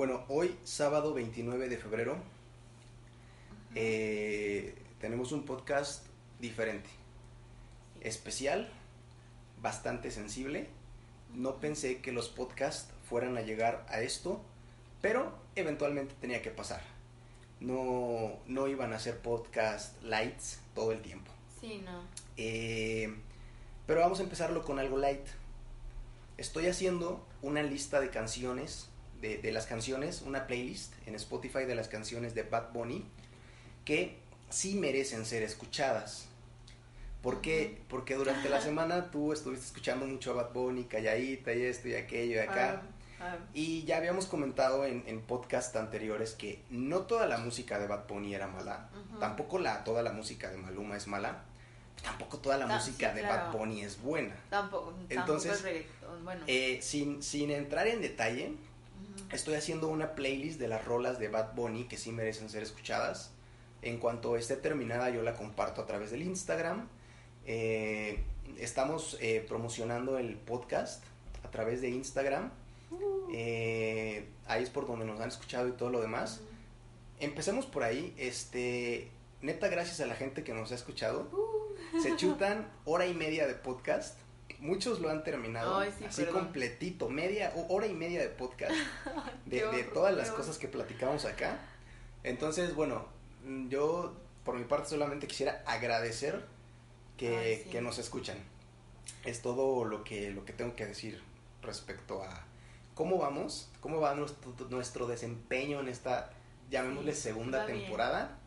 Bueno, hoy, sábado 29 de febrero, eh, tenemos un podcast diferente, especial, bastante sensible. No pensé que los podcasts fueran a llegar a esto, pero eventualmente tenía que pasar. No, no iban a ser podcast lights todo el tiempo. Sí, no. Eh, pero vamos a empezarlo con algo light. Estoy haciendo una lista de canciones, de, de, las canciones, una playlist en Spotify de las canciones de Bad Bunny que sí merecen ser escuchadas. ¿Por qué? Porque durante la semana tú estuviste escuchando mucho a Bad Bunny, calladita y esto y aquello y acá. Ah, ah. Y ya habíamos comentado en, en podcast anteriores que no toda la música de Bad Bunny era mala, tampoco la, toda la música de Maluma es mala, tampoco toda la música sí, de claro. Bad Bunny es buena. Tampoco, Entonces, es. Bueno, Eh, sin, sin entrar en detalle. Estoy haciendo una playlist de las rolas de Bad Bunny que sí merecen ser escuchadas. En cuanto esté terminada, yo la comparto a través del Instagram. Eh, estamos eh, promocionando el podcast a través de Instagram. Eh, ahí es por donde nos han escuchado y todo lo demás. Empecemos por ahí. Este, neta, gracias a la gente que nos ha escuchado. Uh. Se chutan hora y media de podcast. Muchos lo han terminado Ay, sí, así perdón. completito, media hora y media de podcast de, todas las cosas que platicamos acá. Entonces, bueno, mm, yo por mi parte solamente quisiera agradecer que, Ay, sí. que nos escuchan. Es todo lo que, lo que tengo que decir respecto a cómo vamos, cómo va nuestro, nuestro desempeño en esta, llamémosle, Sí, segunda bien. temporada.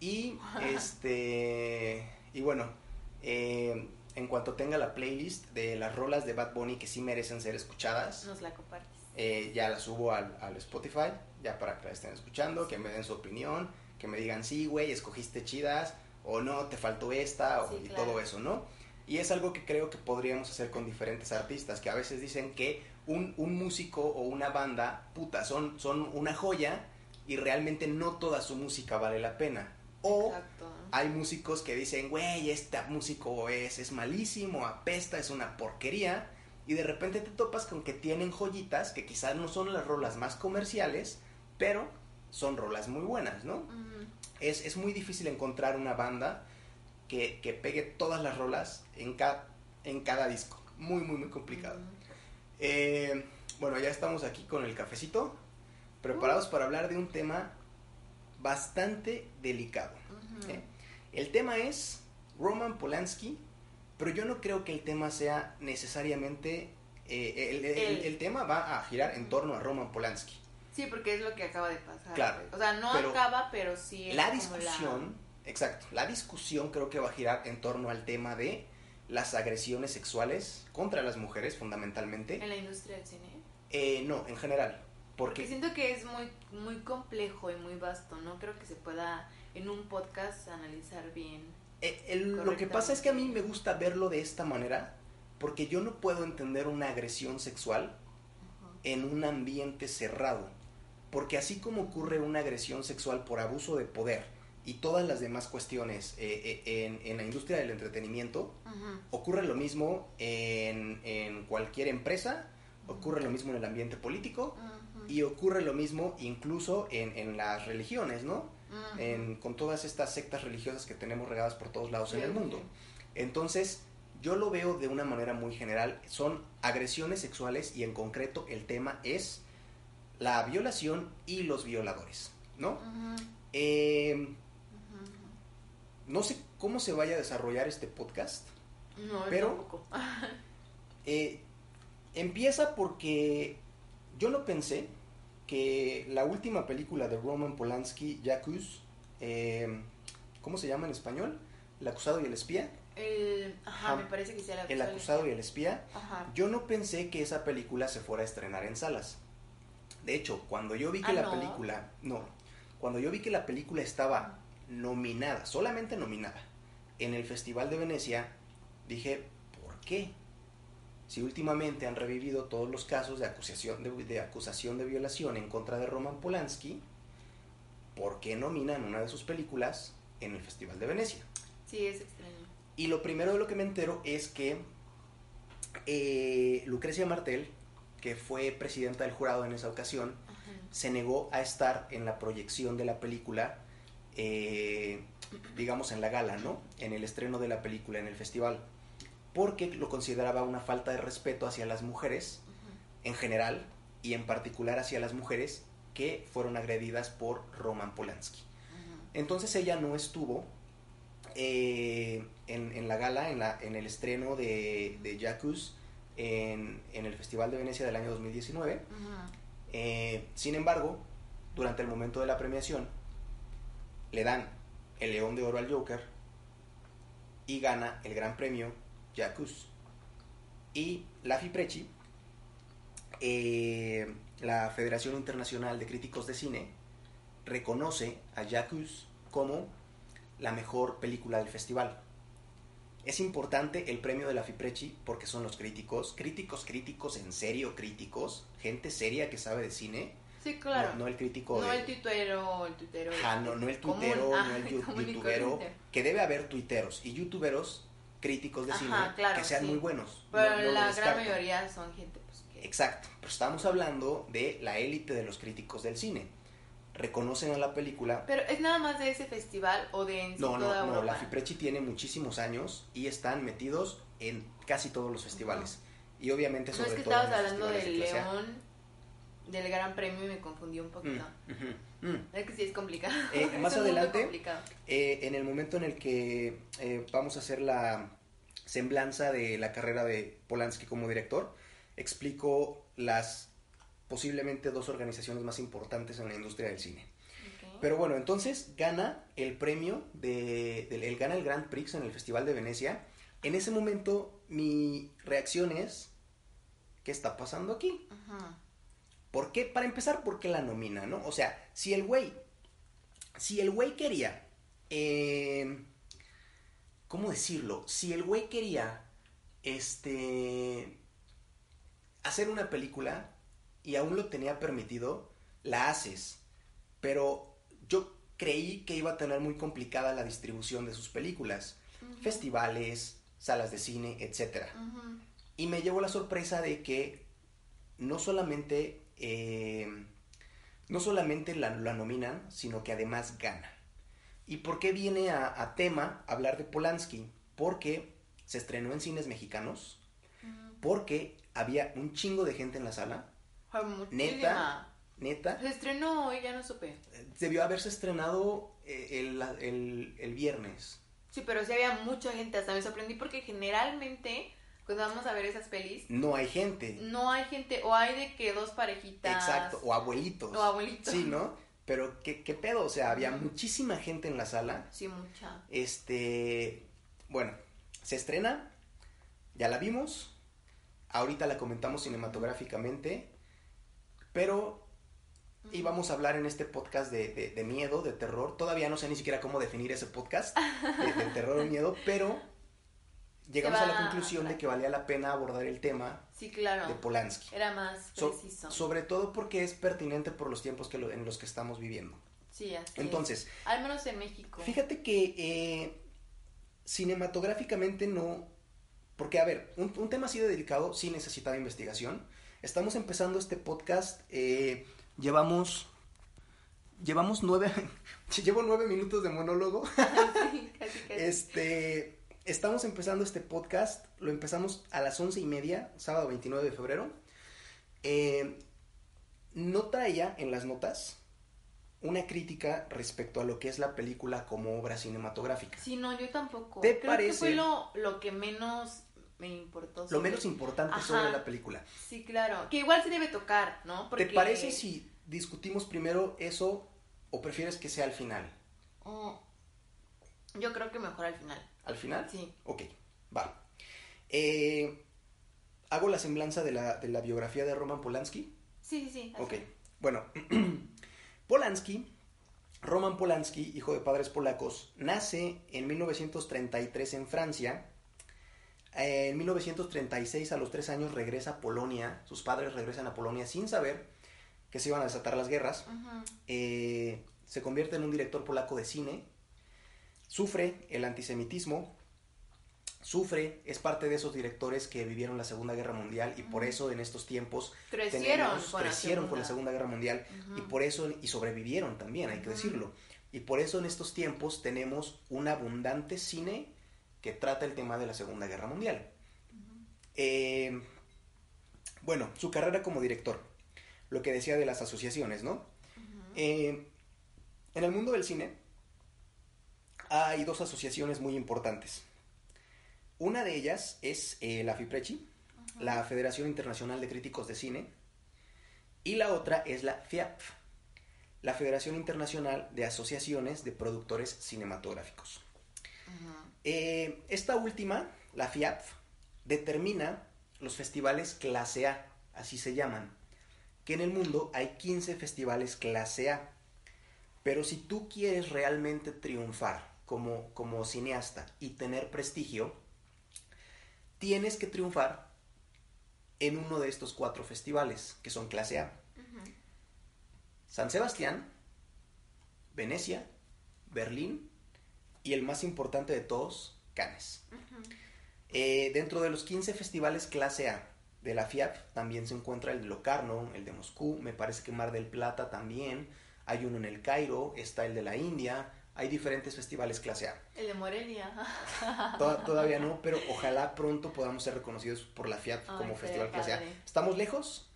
Y este y bueno, eh, en cuanto tenga la playlist de las rolas de Bad Bunny que sí merecen ser escuchadas, Nos la compartes. eh, ya la subo al, al Spotify, ya para que la estén escuchando, que me den su opinión, que me digan sí, güey, escogiste chidas, o no, te faltó esta, o, y claro. todo eso, ¿no? Y es algo que creo que podríamos hacer con diferentes artistas, que a veces dicen que un, un músico o una banda, puta, son, son una joya y realmente no toda su música vale la pena. O Exacto. Hay músicos que dicen, güey, este músico es, es malísimo, apesta, es una porquería. Y de repente te topas con que tienen joyitas que quizás no son las rolas más comerciales, pero son rolas muy buenas, ¿no? Es, es muy difícil encontrar una banda que, que pegue todas las rolas en, ca- en cada disco. Muy, muy, muy complicado. Eh, bueno, ya estamos aquí con el cafecito, preparados para hablar de un tema bastante delicado. ¿eh? El tema es Roman Polanski, pero yo no creo que el tema sea necesariamente... eh, el, el- El- tema va a girar en torno a Roman Polanski. Sí, porque es lo que acaba de pasar. Claro, O sea, no pero acaba, pero sí es La discusión, exacto, la discusión creo que va a girar en torno al tema de las agresiones sexuales contra las mujeres fundamentalmente. en la industria del cine. Eh, no, en general, Porque porque... siento que es muy muy complejo y muy vasto, no creo que se pueda en un podcast analizar bien. Eh, el- lo que pasa es que a mí me gusta verlo de esta manera, porque yo no puedo entender una agresión sexual en un ambiente cerrado, porque así como ocurre una agresión sexual por abuso de poder y todas las demás cuestiones eh, eh, en, en la industria del entretenimiento, ocurre lo mismo en, en cualquier empresa, ocurre lo mismo en el ambiente político y ocurre lo mismo incluso en, en las religiones, ¿no? En- con todas estas sectas religiosas que tenemos regadas por todos lados en el mundo. sí. Entonces, yo lo veo de una manera muy general, son agresiones sexuales y en concreto el tema es la violación y los violadores, ¿no? Eh, no sé cómo se vaya a desarrollar este podcast. No, Pero-. Eh, empieza porque yo no pensé que la última película de Roman Polanski, Jacuz, eh, ¿cómo se llama en español? El acusado y el espía. El, ajá, me parece que sea El acusado y el espía. Ajá. Yo no pensé que esa película se fuera a estrenar en salas. De hecho, cuando yo vi que Ah, la ¿no? película, no, cuando yo vi que la película estaba nominada, solamente nominada, en el Festival de Venecia, dije, ¿por qué? Si últimamente han revivido todos los casos de acusación de, de acusación de violación en contra de Roman Polanski, ¿por qué nominan una de sus películas en el Festival de Venecia? Sí, es extraño. Y lo primero de lo que me entero es que eh, Lucrecia Martel, que fue presidenta del jurado en esa ocasión, Ajá. se negó a estar en la proyección de la película, eh, digamos en la gala, ¿no? En el estreno de la película, en el festival, porque lo consideraba una falta de respeto hacia las mujeres en general y en particular hacia las mujeres que fueron agredidas por Roman Polanski. Entonces ella no estuvo eh, en, la gala, en, la, en el estreno de, de Jacuz en, el Festival de Venecia del año 2019. Eh, sin embargo, durante el momento de la premiación, le dan el León de Oro al Joker y gana el Gran Premio Jacuz. Y la FIPRECI, eh, la Federación Internacional de Críticos de Cine, reconoce a Jacuz como la mejor película del festival. Es importante el premio de la FIPRECI porque son los críticos, críticos, críticos, en serio críticos, gente seria que sabe de cine. Sí, claro. No, el crítico. No el tuitero, el tuitero. no, no el tuitero, no el youtubero. Que debe haber tuiteros y youtuberos críticos de cine que sean muy buenos. Pero la gran mayoría son gente pues, que... Exacto, pero estamos hablando de la élite de los críticos del cine reconocen a la película. Pero es nada más de ese festival o de en No, no, no, la Fiprechi tiene muchísimos años y están metidos en casi todos los festivales. Y obviamente sobre no, es que estabas hablando del León, del Gran Premio y me confundí un poquito. Mm, mm. Es que sí es complicado. Eh, más adelante, eh, en el momento en el que eh, vamos a hacer la semblanza de la carrera de Polanski como director, explico las posiblemente dos organizaciones más importantes en la industria del cine. Pero bueno, entonces gana el premio de, él gana el Grand Prix en el Festival de Venecia. En ese momento mi reacción es, ¿qué está pasando aquí? ¿Por qué? Para empezar, ¿por qué la nomina, no? O sea, si el güey, si el güey quería, eh, ¿cómo decirlo? Si el güey quería, este, hacer una película y aún lo tenía permitido, la haces. Pero yo creí que iba a tener muy complicada la distribución de sus películas, festivales, salas de cine, etc. Y me llevó la sorpresa de que no solamente, eh, no solamente la, nominan, sino que además gana. ¿Y por qué viene a, a tema hablar de Polanski? Porque se estrenó en cines mexicanos, porque había un chingo de gente en la sala, Neta. Neta. Se estrenó hoy, ya no supe. Debió haberse estrenado eh, el, viernes. Sí, pero sí había mucha gente, hasta me sorprendí porque generalmente cuando vamos a ver esas pelis... No hay gente. No hay gente, o hay de que dos parejitas... Exacto, o abuelitos. O abuelitos. Sí, ¿no? Pero ¿qué, qué pedo? O sea, había muchísima gente en la sala. Sí, mucha. Este, bueno, se estrena, ya la vimos, ahorita la comentamos cinematográficamente. Pero íbamos a hablar en este podcast de, de, miedo, de terror. Todavía no sé ni siquiera cómo definir ese podcast de, terror o miedo, pero llegamos a la conclusión de que valía la pena abordar el tema sí, claro. de Polanski. Era más preciso. sobre todo porque es pertinente por los tiempos que en los que estamos viviendo. Sí, así Entonces, al menos en México. Fíjate que eh, cinematográficamente no, porque a ver, un, un tema así de delicado sí necesitaba investigación Estamos empezando este podcast. Eh, llevamos. Llevamos nueve. llevo nueve minutos de monólogo. Este. Estamos empezando este podcast. Lo empezamos a las once y media, sábado 29 de febrero. Eh, no traía en las notas una crítica respecto a lo que es la película como obra cinematográfica. Sí, no, yo tampoco. ¿Te Creo que fue lo, lo que menos me importó. Lo menos importante sobre la película. Sí, claro. Que igual se debe tocar, ¿no? ¿Te parece si discutimos primero eso o prefieres que sea al final? Oh, yo creo que mejor al final. ¿Al final? Sí. Ok, va. Eh, ¿Hago la semblanza de la, biografía de Roman Polanski? Sí, sí, sí. Ok, bueno. Polanski, Roman Polanski, hijo de padres polacos, nace en 1933 en Francia en 1936, a los tres años, regresa a Polonia. Sus padres regresan a Polonia sin saber que se iban a desatar las guerras. Eh, se convierte en un director polaco de cine. Sufre el antisemitismo. sufre, es parte de esos directores que vivieron la Segunda Guerra Mundial y por eso en estos tiempos crecieron, con, crecieron la con la Segunda Guerra Mundial y por eso y sobrevivieron también, hay que decirlo. Y por eso en estos tiempos tenemos un abundante cine que trata el tema de la Segunda Guerra Mundial. Eh, bueno, su carrera como director, lo que decía de las asociaciones, ¿no? Eh, en el mundo del cine hay dos asociaciones muy importantes. Una de ellas es eh, la FIPRECHI, la Federación Internacional de Críticos de Cine, y la otra es la FIAP, la Federación Internacional de Asociaciones de Productores Cinematográficos. Eh, esta última, la FIAP, determina los festivales clase A, así se llaman, que en el mundo hay 15 festivales clase A. Pero si tú quieres realmente triunfar como, como cineasta y tener prestigio, tienes que triunfar en uno de estos cuatro festivales, que son clase A. San Sebastián, Venecia, Berlín y el más importante de todos, Cannes. Eh, dentro de los 15 festivales clase A de la FIAP también se encuentra el de Locarno, el de Moscú, me parece que Mar del Plata también, hay uno en el Cairo, está el de la India, hay diferentes festivales clase A. El de Morelia. todavía no, pero ojalá pronto podamos ser reconocidos por la FIAP como festival clase A. Estamos lejos,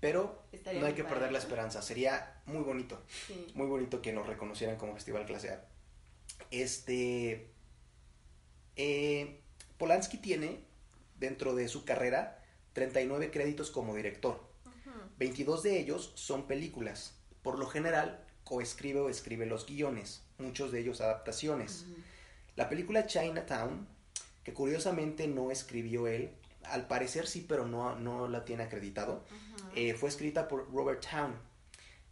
pero no hay que perder la esperanza. Sería muy bonito, muy bonito que nos reconocieran como festival clase A. Este, eh, Polanski tiene dentro de su carrera 39 créditos como director. 22 de ellos son películas. Por lo general, coescribe o escribe los guiones, muchos de ellos adaptaciones. La película Chinatown, que curiosamente no escribió él, al parecer sí, pero no, no la tiene acreditado, eh, fue escrita por Robert Town.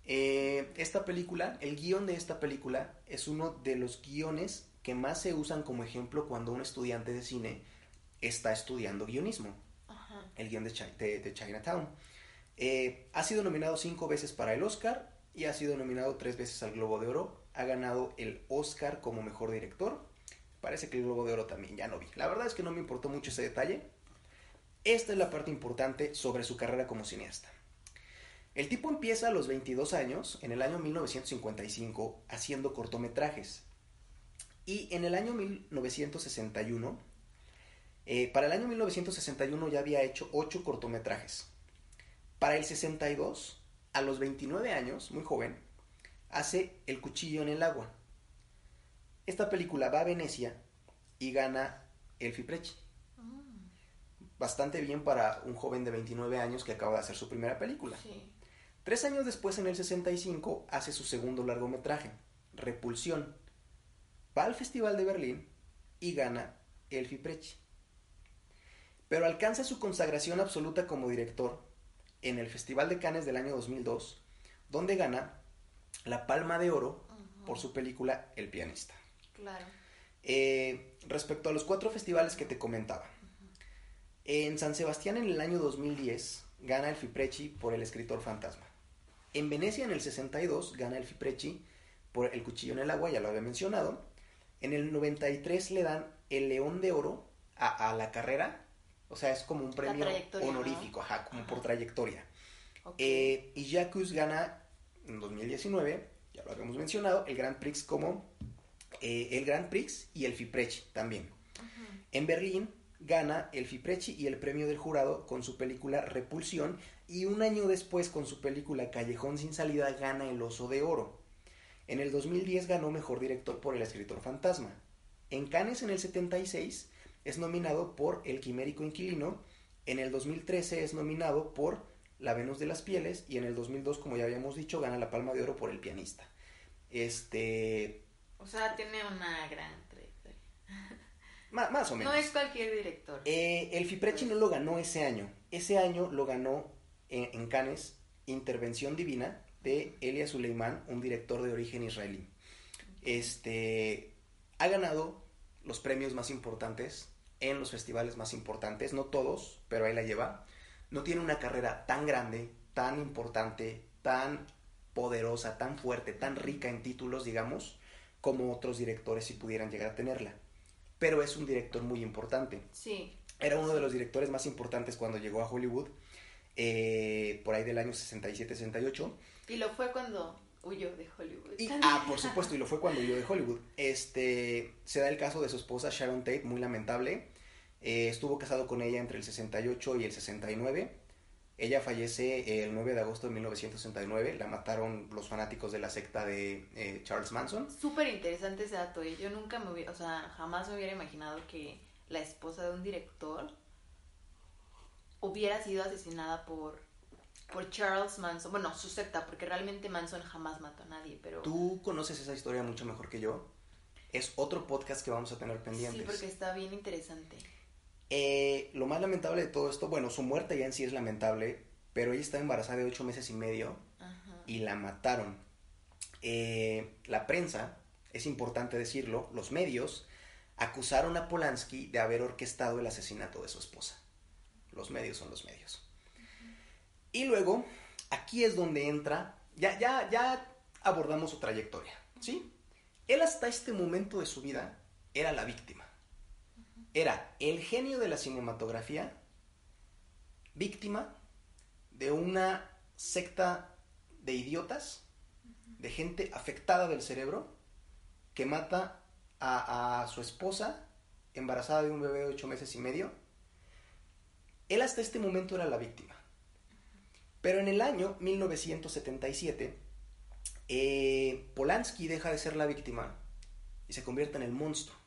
Eh, esta película, el guion de esta película es uno de los guiones que más se usan como ejemplo cuando un estudiante de cine está estudiando guionismo. El guion de, Chinatown. Eh, ha sido nominado cinco veces para el Oscar y ha sido nominado tres veces al Globo de Oro. Ha ganado el Oscar como mejor director. Parece que el Globo de Oro también ya no vi. La verdad es que no me importó mucho ese detalle. Esta es la parte importante sobre su carrera como cineasta. El tipo empieza a los 22 años, en el año 1955, haciendo cortometrajes. Y en el año 1961, eh, para el año 1961 ya había hecho 8 cortometrajes. Para el 62, a los 29 años, muy joven, hace El cuchillo en el agua. Esta película va a Venecia y gana el Fiprechi. Bastante bien para un joven de 29 años que acaba de hacer su primera película. Tres años después, en el 65, hace su segundo largometraje, Repulsión. Va al Festival de Berlín y gana el Fiprechi. Pero alcanza su consagración absoluta como director en el Festival de Cannes del año 2002, donde gana la Palma de Oro por su película El pianista. Claro. Eh, respecto a los cuatro festivales que te comentaba, en San Sebastián en el año 2010 gana el Fiprechi por El escritor fantasma. En Venecia en el 62 gana el Fiprechi por El cuchillo en el agua, ya lo había mencionado. En el 93 le dan el León de Oro a, la carrera, o sea, es como un premio honorífico, ajá, como por trayectoria. Eh, y Jacques gana en 2019, ya lo habíamos mencionado, el Grand Prix como eh, el Grand Prix y el Fiprechi también. En Berlín gana el Fiprechi y el premio del jurado con su película Repulsión y un año después con su película Callejón sin salida gana el Oso de Oro. En el 2010 ganó Mejor Director por El Escritor Fantasma. En Cannes en el 76 es nominado por El Quimérico Inquilino. En el 2013 es nominado por La Venus de las Pieles y en el 2002, como ya habíamos dicho, gana la Palma de Oro por El Pianista. Este... O sea, tiene una gran más o menos. No es cualquier director. Eh, el Fiprechi no lo ganó ese año. Ese año lo ganó en, Cannes Intervención Divina de Elia Suleiman, un director de origen israelí. Este ha ganado los premios más importantes en los festivales más importantes, no todos, pero ahí la lleva. No tiene una carrera tan grande, tan importante, tan poderosa, tan fuerte, tan rica en títulos, digamos, como otros directores si pudieran llegar a tenerla pero es un director muy importante. Sí. Era uno de los directores más importantes cuando llegó a Hollywood, eh, por ahí del año 67-68. Y lo fue cuando huyó de Hollywood. Y, ah, por supuesto, y lo fue cuando huyó de Hollywood. Este, se da el caso de su esposa Sharon Tate, muy lamentable. Eh, estuvo casado con ella entre el 68 y el 69. Ella fallece el 9 de agosto de 1969. La mataron los fanáticos de la secta de eh, Charles Manson. Súper interesante ese dato. ¿eh? Yo nunca me hubiera, o sea, jamás me hubiera imaginado que la esposa de un director hubiera sido asesinada por, por Charles Manson. Bueno, su secta, porque realmente Manson jamás mató a nadie, pero... Tú conoces esa historia mucho mejor que yo. Es otro podcast que vamos a tener pendientes. Sí, porque está bien interesante. Eh, lo más lamentable de todo esto, bueno, su muerte ya en sí es lamentable, pero ella estaba embarazada de ocho meses y medio y la mataron. Eh, la prensa, es importante decirlo, los medios acusaron a Polanski de haber orquestado el asesinato de su esposa. Los medios son los medios. Y luego, aquí es donde entra, ya, ya, ya abordamos su trayectoria, ¿sí? Él hasta este momento de su vida era la víctima era el genio de la cinematografía, víctima de una secta de idiotas, de gente afectada del cerebro, que mata a, su esposa, embarazada de un bebé de ocho meses y medio. Él hasta este momento era la víctima. Pero en el año 1977, eh, Polanski deja de ser la víctima y se convierte en el monstruo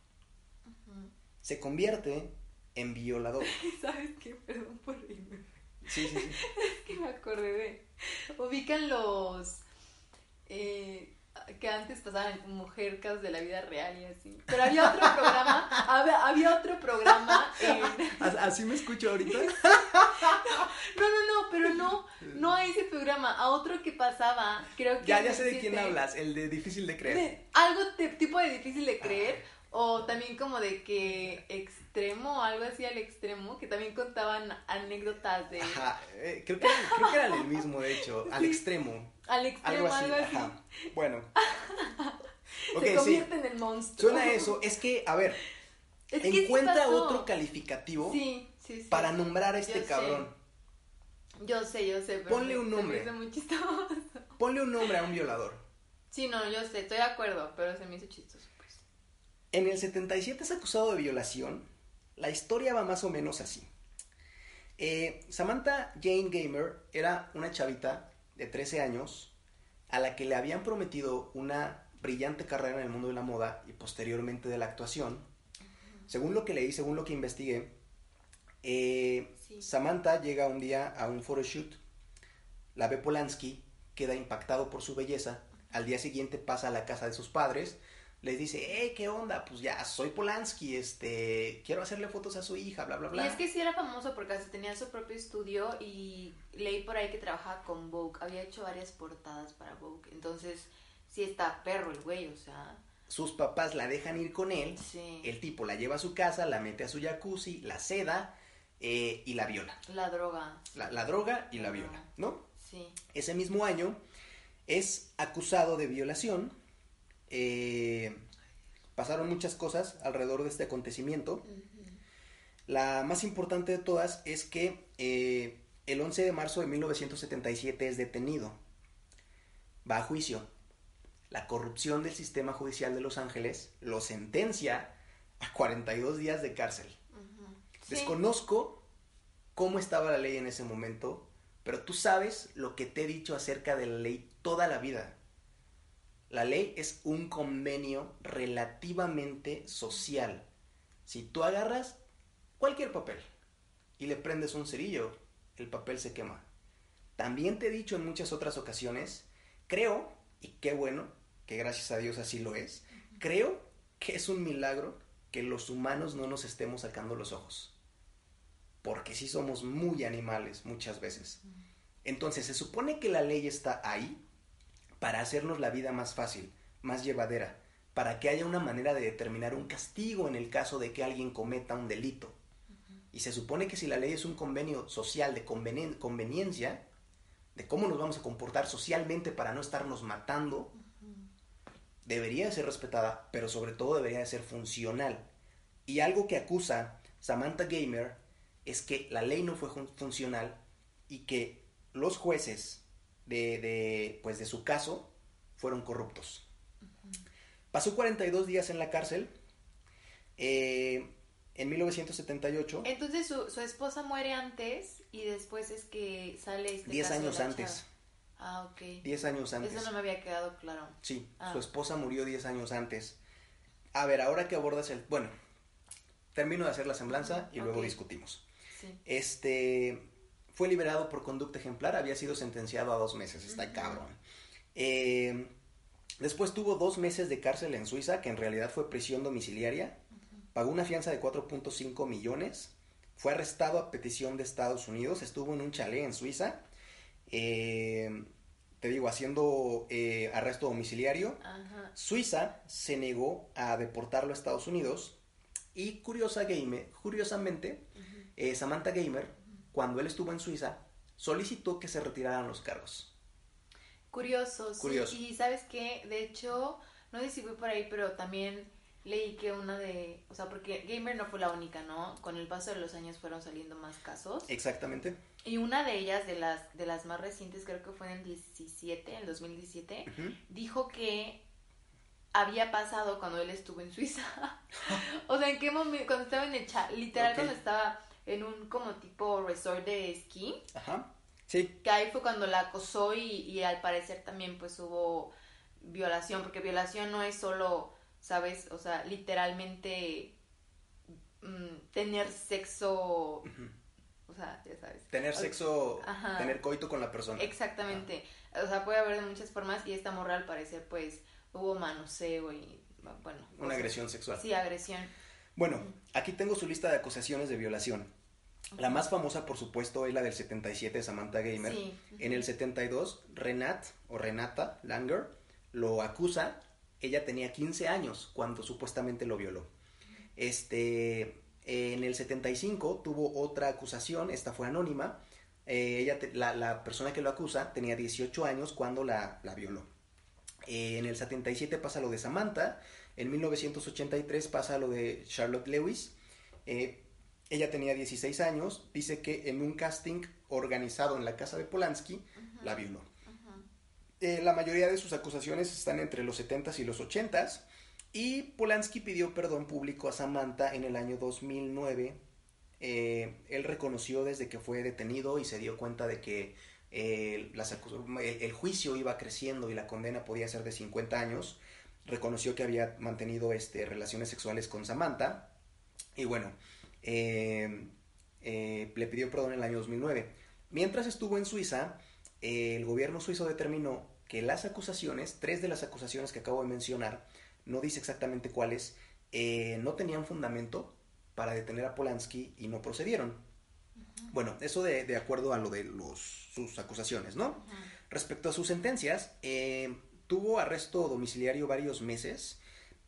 se convierte en violador. ¿Sabes qué? Perdón por irme. Sí, sí, sí. es que me acordé de... Ubican los... Eh, que antes pasaban mujercas de la vida real y así. Pero había otro programa, había, otro programa en... ¿Así me escucho ahorita? No, no, no, pero no, no a ese programa, a otro que pasaba, creo que... Ya, ya sé de quién hablas, el de difícil de creer. algo tipo de difícil de creer, o también como de que extremo, algo así al extremo, que también contaban anécdotas de... Ajá, eh, creo, que, creo que eran el mismo, de hecho, al extremo. Al extremo, algo así. Ajá. Bueno. Se convierte en el monstruo. Suena eso, es que, a ver, encuentra otro calificativo sí, sí, para nombrar a este cabrón. Yo sé, yo sé. Pero Ponle un nombre. muy Ponle un nombre a un violador. Sí, no, yo sé, estoy de acuerdo, pero se me hizo chistoso. En el 77 es acusado de violación. La historia va más o menos así. Eh, Samantha Jane Gamer era una chavita de 13 años a la que le habían prometido una brillante carrera en el mundo de la moda y posteriormente de la actuación. Según lo que leí, según lo que investigué, eh, Samantha llega un día a un photoshoot, la ve Polanski, queda impactado por su belleza, al día siguiente pasa a la casa de sus padres, les dice, hey, ¿qué onda? Pues ya, soy Polanski, este, quiero hacerle fotos a su hija, bla, bla, bla. Y es que sí era famoso porque tenía su propio estudio y leí por ahí que trabajaba con Vogue, había hecho varias portadas para Vogue, entonces sí está perro el güey, o sea... Sus papás la dejan ir con él, el tipo la lleva a su casa, la mete a su jacuzzi, la seda eh, y la viola. La droga. La, droga y la viola, ¿no? Sí. Ese mismo año es acusado de violación eh, pasaron muchas cosas alrededor de este acontecimiento. La más importante de todas es que eh, el 11 de marzo de 1977 es detenido. Va a juicio. La corrupción del sistema judicial de Los Ángeles lo sentencia a 42 días de cárcel. Desconozco cómo estaba la ley en ese momento, pero tú sabes lo que te he dicho acerca de la ley toda la vida. La ley es un convenio relativamente social. Si tú agarras cualquier papel y le prendes un cerillo, el papel se quema. También te he dicho en muchas otras ocasiones, creo, y qué bueno, que gracias a Dios así lo es, creo que es un milagro que los humanos no nos estemos sacando los ojos. Porque sí somos muy animales muchas veces. Entonces se supone que la ley está ahí para hacernos la vida más fácil, más llevadera, para que haya una manera de determinar un castigo en el caso de que alguien cometa un delito. Y se supone que si la ley es un convenio social de conveniencia, de cómo nos vamos a comportar socialmente para no estarnos matando, debería de ser respetada, pero sobre todo debería de ser funcional. Y algo que acusa Samantha Gamer es que la ley no fue funcional y que los jueces de, de, pues de su caso fueron corruptos. Pasó 42 días en la cárcel. Eh, en 1978. Entonces su, su, esposa muere antes y después es que sale este 10 años antes. Ah, ok. 10 años antes. Eso no me había quedado claro. Sí, su ah. esposa murió 10 años antes. A ver, ahora que abordas el... Bueno, termino de hacer la semblanza y luego discutimos. Sí. Este... Fue liberado por conducta ejemplar, había sido sentenciado a dos meses, está cabrón. Eh, después tuvo dos meses de cárcel en Suiza, que en realidad fue prisión domiciliaria. Pagó una fianza de 4.5 millones. Fue arrestado a petición de Estados Unidos. Estuvo en un chalet en Suiza. Eh, te digo, haciendo eh, arresto domiciliario. Suiza se negó a deportarlo a Estados Unidos. Y curiosa gamer, curiosamente, Samantha Gamer cuando él estuvo en Suiza, solicitó que se retiraran los cargos. Curioso, Curioso. Sí, y sabes qué, de hecho, no sé si fui por ahí, pero también leí que una de, o sea, porque Gamer no fue la única, ¿no? Con el paso de los años fueron saliendo más casos. Exactamente. Y una de ellas, de las, de las más recientes, creo que fue en el 17, en 2017, dijo que había pasado cuando él estuvo en Suiza. o sea, en qué momento, cuando estaba en el chat, literal cuando estaba en un como tipo resort de esquí. Ajá. Sí. Que ahí fue cuando la acosó y, al parecer también pues hubo violación, porque violación no es solo, ¿sabes? O sea, literalmente mm, tener sexo... O sea, ya sabes. Tener sexo, tener coito con la persona. Exactamente. O sea, puede haber de muchas formas y esta morra al parecer pues hubo manoseo y bueno. Una agresión sexual. Sí, agresión. Bueno, aquí tengo su lista de acusaciones de violación. La más famosa, por supuesto, es la del 77 Samantha Gamer. En el 72, Renat o Renata Langer lo acusa. Ella tenía 15 años cuando supuestamente lo violó. Este, en el 75 tuvo otra acusación, esta fue anónima. Eh, ella la, persona que lo acusa tenía 18 años cuando la, violó. Eh, en el 77 pasa lo de Samantha. En 1983 pasa lo de Charlotte Lewis. Eh, ella tenía 16 años, dice que en un casting organizado en la casa de Polanski la violó. Eh, la mayoría de sus acusaciones están entre los 70s y los 80s. Y Polanski pidió perdón público a Samantha en el año 2009. Eh, él reconoció desde que fue detenido y se dio cuenta de que las el, juicio iba creciendo y la condena podía ser de 50 años reconoció que había mantenido este, relaciones sexuales con Samantha y bueno, eh, eh, le pidió perdón en el año 2009. Mientras estuvo en Suiza, el gobierno suizo determinó que las acusaciones, tres de las acusaciones que acabo de mencionar, no dice exactamente cuáles, eh, no tenían fundamento para detener a Polanski y no procedieron. Bueno, eso de, acuerdo a lo de los, sus acusaciones, ¿no? Respecto a sus sentencias, tuvo arresto domiciliario varios meses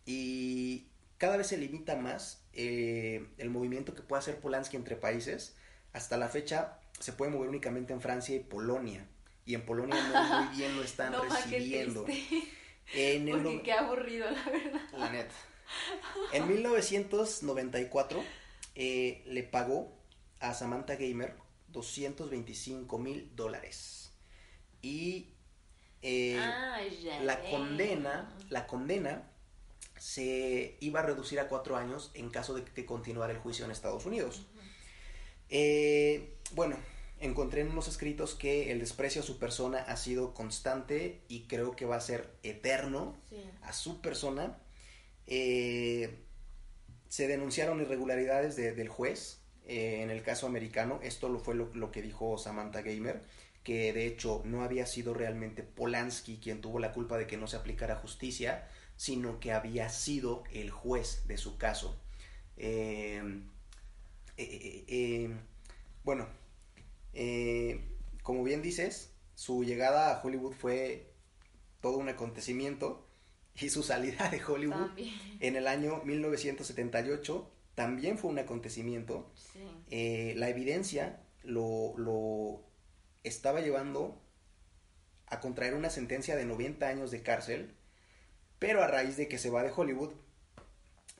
y cada vez se limita más eh, el movimiento que puede hacer Polanski entre países. Hasta la fecha se puede mover únicamente en Francia y Polonia. Y en Polonia no muy bien lo están recibiendo. En el Porque qué aburrido, la verdad. La neta. En 1994 eh, le pagó a Samantha Gamer 225 mil dólares. Y eh, la condena, la condena se iba a reducir a cuatro años en caso de que continuara el juicio en Estados Unidos. Eh, bueno, encontré en unos escritos que el desprecio a su persona ha sido constante y creo que va a ser eterno a su persona. Eh, se denunciaron irregularidades del juez en el caso americano. Esto lo fue lo que dijo Samantha Gamer que de hecho no había sido realmente Polanski quien tuvo la culpa de que no se aplicara justicia, sino que había sido el juez de su caso. Em, eh, eh, eh, bueno, como bien dices, su llegada a Hollywood fue todo un acontecimiento y su salida de Hollywood en el año 1978 también fue un acontecimiento. la evidencia lo, lo estaba llevando a contraer una sentencia de 90 años de cárcel, pero a raíz de que se va de Hollywood,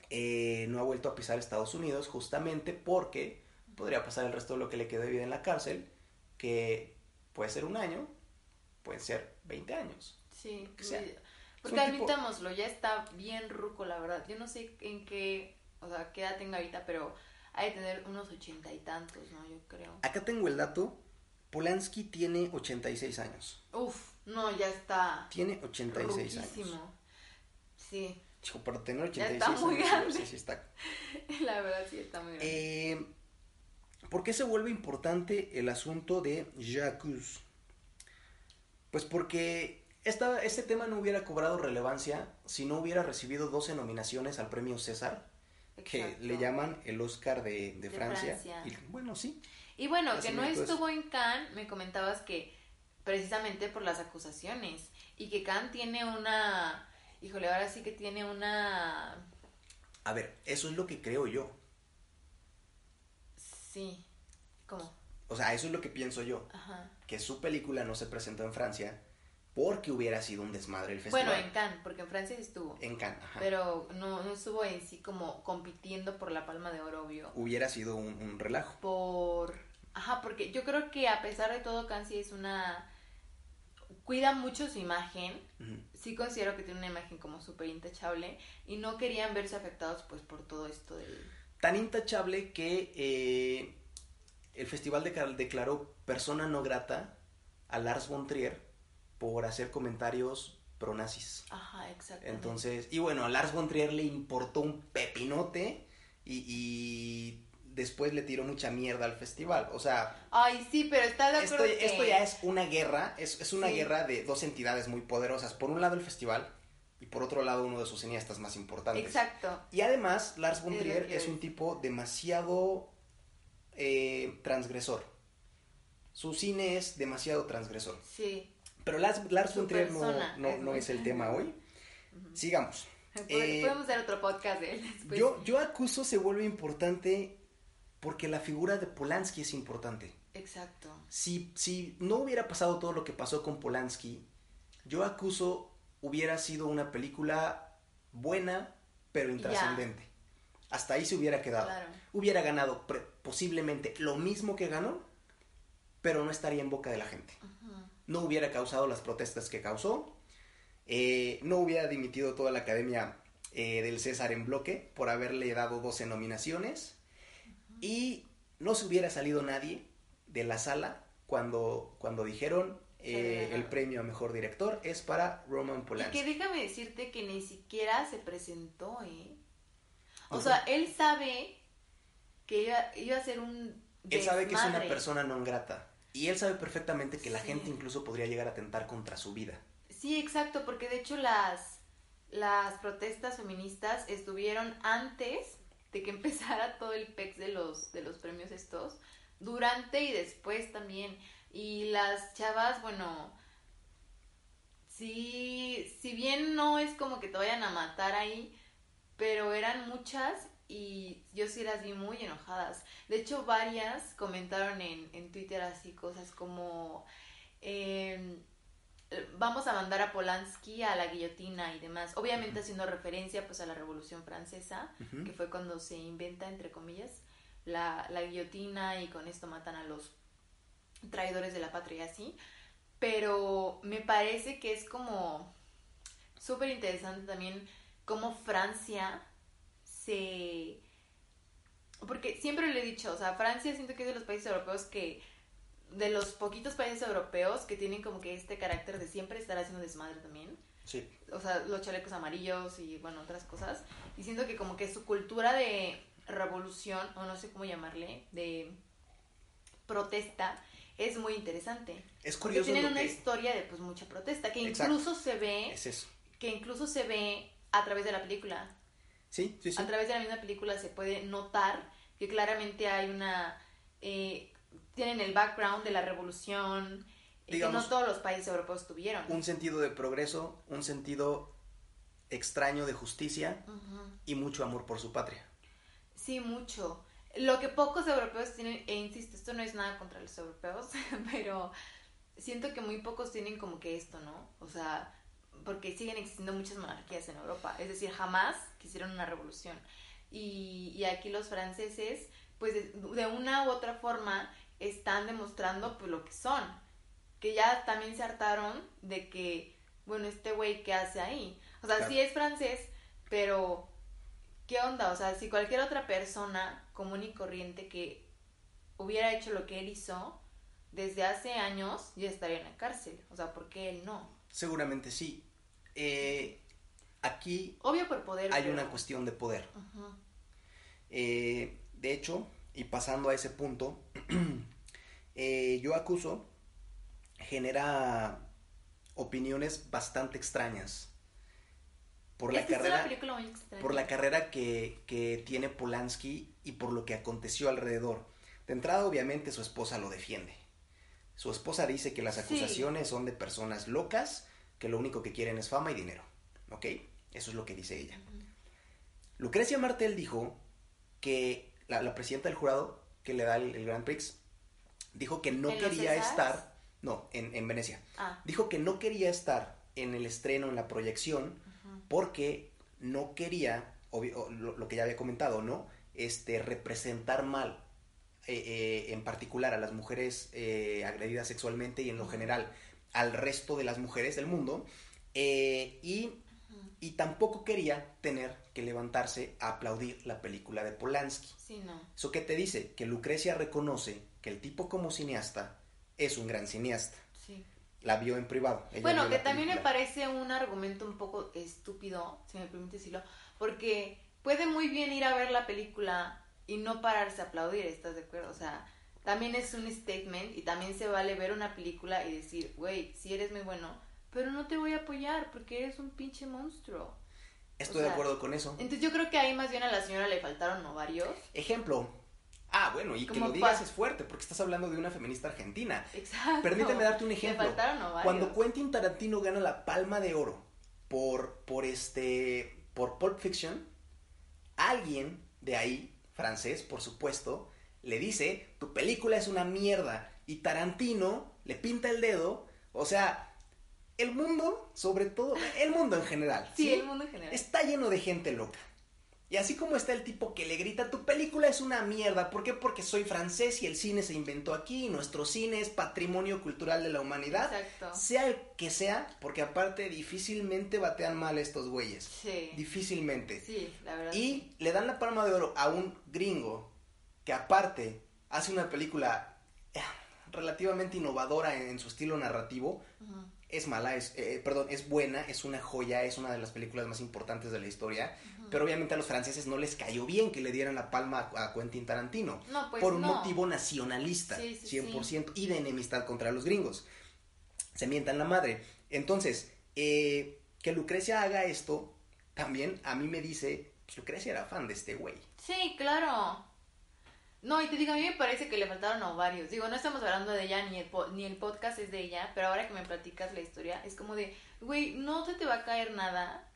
eh, no ha vuelto a pisar Estados Unidos justamente porque podría pasar el resto de lo que le quedó de vida en la cárcel, que puede ser un año, puede ser 20 años. Sí, que sea. porque tipo- admitámoslo, ya está bien ruco, la verdad. Yo no sé en qué, o sea, qué edad tenga ahorita, pero hay de tener unos ochenta y tantos, ¿no? Yo creo. Acá tengo el dato, Polanski tiene 86 años. Uf, no, ya está Tiene 86 años. ruquísimo. Sí, Chico, para tener Ya 86 está muy años, grande. sí, sí está. la verdad sí está muy grande. Eh, ¿Por qué se vuelve importante el asunto de Jacques? Pues porque esta, este tema no hubiera cobrado relevancia si no hubiera recibido 12 nominaciones al premio César, que le llaman el Oscar de, de De Francia. Francia. Y, bueno, sí. Y bueno, Así que no acuerdo. estuvo en Cannes, me comentabas que precisamente por las acusaciones y que Cannes tiene una, híjole, ahora sí que tiene una, A ver, eso es lo que creo yo. sí, ¿cómo? O sea, eso es lo que pienso yo. Ajá. Que su película no se presentó en Francia porque hubiera sido un desmadre el festival. Bueno, en Cannes, porque en Francia estuvo, En Cannes, ajá. pero no, no estuvo en sí como compitiendo por la Palma de Oro, obvio. Hubiera sido un, un relajo. Por, ajá, porque yo creo que a pesar de todo Cannes sí es una, cuida mucho su imagen, sí considero que tiene una imagen como súper intachable y no querían verse afectados pues por todo esto del... Tan intachable que eh, el festival deca- declaró persona no grata a Lars von Trier por hacer comentarios pronazis. Ajá, exacto. Entonces, y bueno, a Lars von Trier le importó un pepinote y, y después le tiró mucha mierda al festival. O sea, Ay, sí, pero está de esto, acuerdo que... esto ya es una guerra, es, es una Sí. guerra de dos entidades muy poderosas. Por un lado el festival y por otro lado uno de sus cineastas más importantes. Exacto. Y además, Lars von Trier es un tipo demasiado eh, transgresor. Su cine es demasiado transgresor. Sí. Pero Lars, Lars von Trier no, no, es no es el tema hoy. Sigamos. Pod- Eh, Podemos hacer otro podcast de él después. Yo, yo acuso se vuelve importante porque la figura de Polanski es importante. Exacto. Si, si no hubiera pasado todo lo que pasó con Polanski, yo acuso hubiera sido una película buena, pero intrascendente. Hasta ahí se hubiera quedado. Claro. Hubiera ganado posiblemente lo mismo que ganó, pero no estaría en boca de la gente. Ujú. No hubiera causado las protestas que causó, eh, no hubiera dimitido toda la academia eh, del César en bloque por haberle dado 12 nominaciones y no se hubiera salido nadie de la sala cuando, cuando dijeron eh, el premio a mejor director es para Roman Y Polanski. que déjame decirte que ni siquiera se presentó, ¿eh? O sea, él sabe que iba, iba a ser un Él sabe que es una desmadre. persona non grata y él sabe perfectamente que la Sí. gente incluso podría llegar a atentar contra su vida. Sí, exacto, porque de hecho las, las protestas feministas estuvieron antes de que empezara todo el pex de los, de los premios estos, durante y después también. Y las chavas, bueno, sí, si bien no es como que te vayan a matar ahí, pero eran muchas y yo sí las vi muy enojadas. De hecho, varias comentaron en, en Twitter así cosas como... em, vamos a mandar a Polanski a la guillotina y demás. Obviamente haciendo referencia pues a la Revolución Francesa, que fue cuando se inventa, entre comillas, la, la guillotina y con esto matan a los traidores de la patria así. Pero me parece que es como súper interesante también cómo Francia se... Porque siempre lo he dicho, o sea, Francia siento que es de los países europeos que de los poquitos países europeos que tienen como que este carácter de siempre estar haciendo desmadre también. Sí. O sea, los chalecos amarillos y bueno, otras cosas. Y siento que como que su cultura de revolución, o no sé cómo llamarle, de protesta, es muy interesante. Es Porque curioso tienen lo una que- historia de pues mucha protesta, que Exacto. incluso se ve, Es eso. que incluso se ve a través de la película. Sí, sí, sí. A través de la misma película se puede notar que claramente hay una... eh, tienen el background de la revolución eh, que Digamos, no todos los países europeos tuvieron. Un sentido de progreso, un sentido extraño de justicia y mucho amor por su patria. Sí, mucho. Lo que pocos europeos tienen, e insisto, esto no es nada contra los europeos, pero siento que muy pocos tienen como que esto, ¿no? O sea, porque siguen existiendo muchas monarquías en Europa, es decir, jamás quisieron una revolución. Y, y aquí los franceses, pues de, de una u otra forma, están demostrando pues lo que son, que ya también se hartaron de que, bueno, este güey, ¿qué hace ahí? O sea, Claro. sí es francés, pero ¿qué onda? O sea, si cualquier otra persona común y corriente que hubiera hecho lo que él hizo desde hace años, ya estaría en la cárcel. O sea, ¿por qué él no? Seguramente sí. Eh, aquí Obvio por poder. hay pero- una cuestión de poder. Eh, de hecho, y pasando a ese punto, eh, yo acuso genera opiniones bastante extrañas por la carrera por la carrera que, que tiene Polanski y por lo que aconteció alrededor. De entrada, obviamente, su esposa lo defiende. Su esposa dice que las Sí. acusaciones son de personas locas que lo único que quieren es fama y dinero. ¿Ok? Eso es lo que dice ella. Lucrecia Martel dijo que la, la presidenta del jurado que le da el, el Grand Prix dijo que no ¿En los quería estar, no, en, en Venecia, Ah. dijo que no quería estar en el estreno, en la proyección, porque no quería, obvio- lo, lo que ya había comentado, ¿no? Este, representar mal, eh, eh, en particular a las mujeres eh, agredidas sexualmente y en lo general al resto de las mujeres del mundo, y y tampoco quería tener que levantarse a aplaudir la película de Polanski. Sí, no. ¿Eso qué te dice? Que Lucrecia reconoce que el tipo como cineasta es un gran cineasta. Sí. La vio en privado. ella Bueno, que también me parece un argumento un poco estúpido, si me permite decirlo, porque puede muy bien ir a ver la película y no pararse a aplaudir, ¿estás de acuerdo? O sea, también es un statement y también se vale ver una película y decir, güey, si eres muy bueno, pero no te voy a apoyar porque eres un pinche monstruo. Estoy o sea, de acuerdo con eso. Entonces yo creo que ahí más bien a la señora le faltaron ovarios. Ejemplo. Ah, bueno, y que lo digas es fuerte, porque estás hablando de una feminista argentina. Exacto. Permíteme darte un Le ejemplo. faltaron ovarios. Cuando Quentin Tarantino gana la Palma de Oro por, por este, por Pulp Fiction, alguien de ahí, francés, por supuesto, le dice, tu película es una mierda. Y Tarantino le pinta el dedo. O sea, el mundo, sobre todo, el mundo en general. Sí, el mundo en general. Está lleno de gente loca. Y así como está el tipo que le grita, tu película es una mierda. ¿Por qué? Porque soy francés y el cine se inventó aquí y nuestro cine es patrimonio cultural de la humanidad. Exacto. Sea el que sea, porque aparte difícilmente batean mal estos güeyes. Sí. Difícilmente. Sí, la verdad. Y le dan la palma de oro a un gringo que aparte hace una película eh, relativamente innovadora en, su estilo narrativo. Es mala, es, eh, perdón, es buena, es una joya, es una de las películas más importantes de la historia. Ujú. Pero obviamente a los franceses no les cayó bien que le dieran la palma a, a Quentin Tarantino. No, pues por un no. motivo nacionalista, Sí, sí, 100%, y de enemistad contra los gringos. Se mientan la madre. Entonces, eh, que Lucrecia haga esto, también a mí me dice, pues Lucrecia era fan de este güey. Sí, claro. No, y te digo, a mí me parece que le faltaron ovarios. Digo, no estamos hablando de ella, ni el, po- ni el podcast es de ella, pero ahora que me platicas la historia, es como de, güey, no se te va a caer nada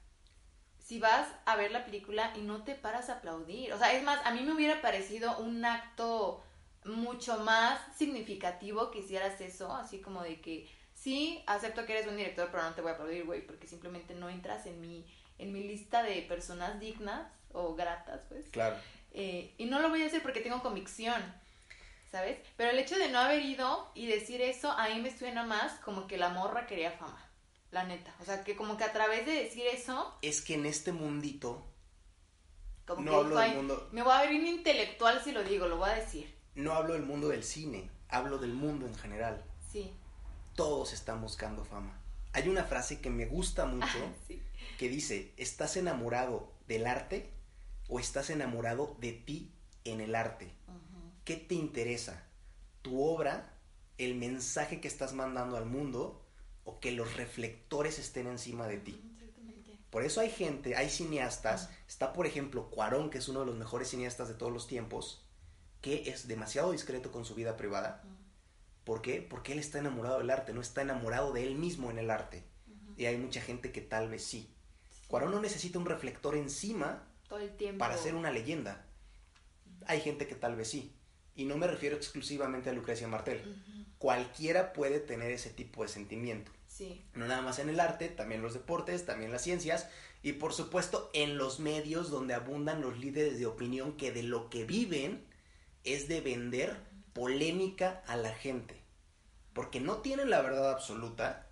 si vas a ver la película y no te paras a aplaudir. O sea, es más, a mí me hubiera parecido un acto mucho más significativo que hicieras eso, así como de que, sí, acepto que eres buen director, pero no te voy a aplaudir, güey, porque simplemente no entras en mi, en mi lista de personas dignas o gratas, pues. Claro. Eh, y no lo voy a hacer porque tengo convicción, ¿sabes? Pero el hecho de no haber ido y decir eso, a mí me suena más como que la morra quería fama, la neta. O sea, que como que a través de decir eso, Es que en este mundito, como No que hablo del "Ay, mundo- me voy a ver bien intelectual si lo digo, lo voy a decir. no hablo del mundo del cine, hablo del mundo en general. Sí. Todos están buscando fama. Hay una frase que me gusta mucho sí. que dice, ¿estás enamorado del arte o estás enamorado de ti en el arte? ¿Qué te interesa? ¿Tu obra? ¿El mensaje que estás mandando al mundo? ¿O que los reflectores estén encima de ti? Por eso hay gente, hay cineastas, está por ejemplo Cuarón, que es uno de los mejores cineastas de todos los tiempos, que es demasiado discreto con su vida privada. ¿Por qué? Porque él está enamorado del arte, no está enamorado de él mismo en el arte. Y hay mucha gente que tal vez sí. Cuarón no necesita un reflector encima Todo el tiempo. para ser una leyenda. Hay gente que tal vez sí. Y no me refiero exclusivamente a Lucrecia Martel. Cualquiera puede tener ese tipo de sentimiento. Sí. No nada más en el arte, también los deportes, también las ciencias y por supuesto en los medios donde abundan los líderes de opinión que de lo que viven es de vender polémica a la gente. Porque no tienen la verdad absoluta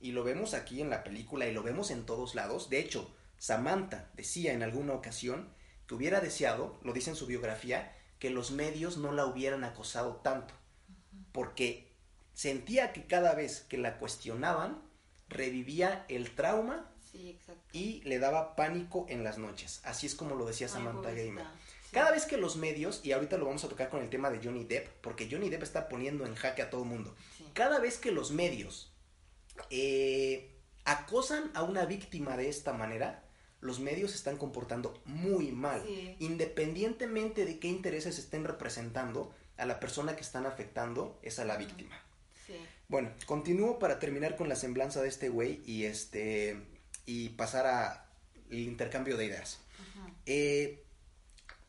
y lo vemos aquí en la película y lo vemos en todos lados. De hecho, Samantha decía en alguna ocasión que hubiera deseado, lo dice en su biografía, que los medios no la hubieran acosado tanto. Porque sentía que cada vez que la cuestionaban, revivía el trauma Sí, y le daba pánico en las noches. Así es como lo decía Samantha. Gamer. Sí. Cada vez que los medios, y ahorita lo vamos a tocar con el tema de Johnny Depp, porque Johnny Depp está poniendo en jaque a todo el mundo. Sí. Cada vez que los medios eh, acosan a una víctima de esta manera, los medios se están comportando muy mal. Independientemente de qué intereses estén representando, a la persona que están afectando es a la víctima. Bueno, continúo para terminar con la semblanza de este güey y este y pasar a el intercambio de ideas. Eh,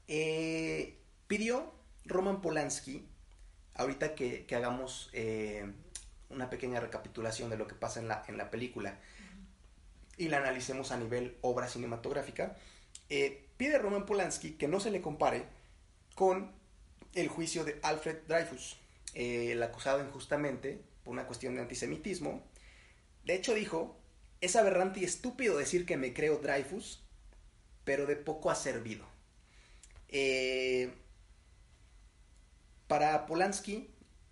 eh, pidió Roman Polanski, ahorita que, que hagamos eh, una pequeña recapitulación de lo que pasa en la, en la película y la analicemos a nivel obra cinematográfica, pide Roman Polanski que no se le compare con el juicio de Alfred Dreyfus, el acusado injustamente por una cuestión de antisemitismo. De hecho dijo, es aberrante y estúpido decir que me creo Dreyfus, pero de poco ha servido. Eh, para Polanski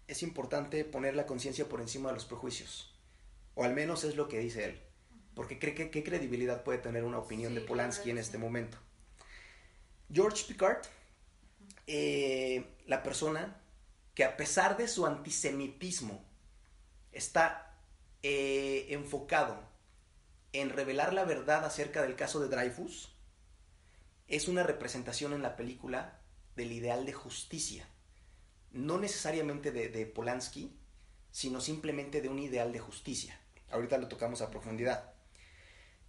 es importante poner la conciencia por encima de los prejuicios, o al menos es lo que dice él, porque cree que qué credibilidad puede tener una opinión Sí, de Polanski claro, en sí. este momento. George Picard, eh, la persona que a pesar de su antisemitismo está eh, enfocado en revelar la verdad acerca del caso de Dreyfus, es una representación en la película del ideal de justicia. No necesariamente de, de Polanski, sino simplemente de un ideal de justicia. Ahorita lo tocamos a profundidad.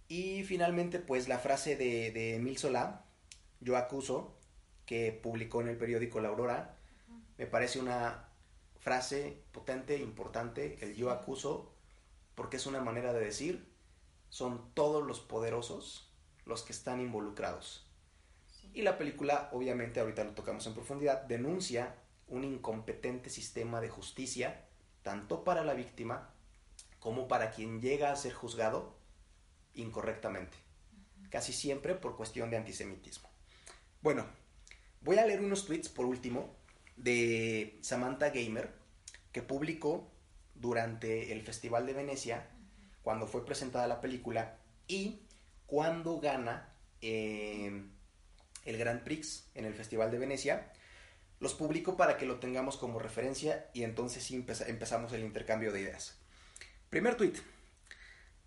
Y finalmente, pues la frase de, de Emil Solá, yo acuso, que publicó en el periódico La Aurora, me parece una frase potente, importante, el yo acuso, porque es una manera de decir, son todos los poderosos los que están involucrados. Y la película, obviamente, ahorita lo tocamos en profundidad, denuncia un incompetente sistema de justicia, tanto para la víctima como para quien llega a ser juzgado incorrectamente. Casi siempre por cuestión de antisemitismo. Bueno, voy a leer unos tweets por último de Samantha Gamer que publicó durante el Festival de Venecia cuando fue presentada la película y cuando gana eh, el Grand Prix en el Festival de Venecia. Los publico para que lo tengamos como referencia y entonces empezamos el intercambio de ideas. Primer tweet.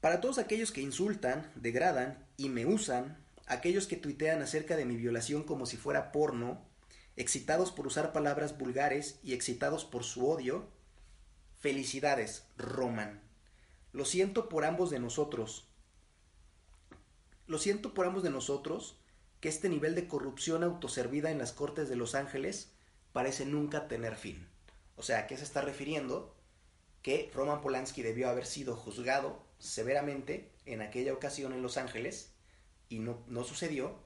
Para todos aquellos que insultan, degradan y me usan, aquellos que tuitean acerca de mi violación como si fuera porno, excitados por usar palabras vulgares y excitados por su odio, felicidades, Roman. Lo siento por ambos de nosotros. Lo siento por ambos de nosotros que este nivel de corrupción autoservida en las Cortes de Los Ángeles parece nunca tener fin. O sea, ¿a qué se está refiriendo? Que Roman Polanski debió haber sido juzgado severamente en aquella ocasión en Los Ángeles y no, no sucedió,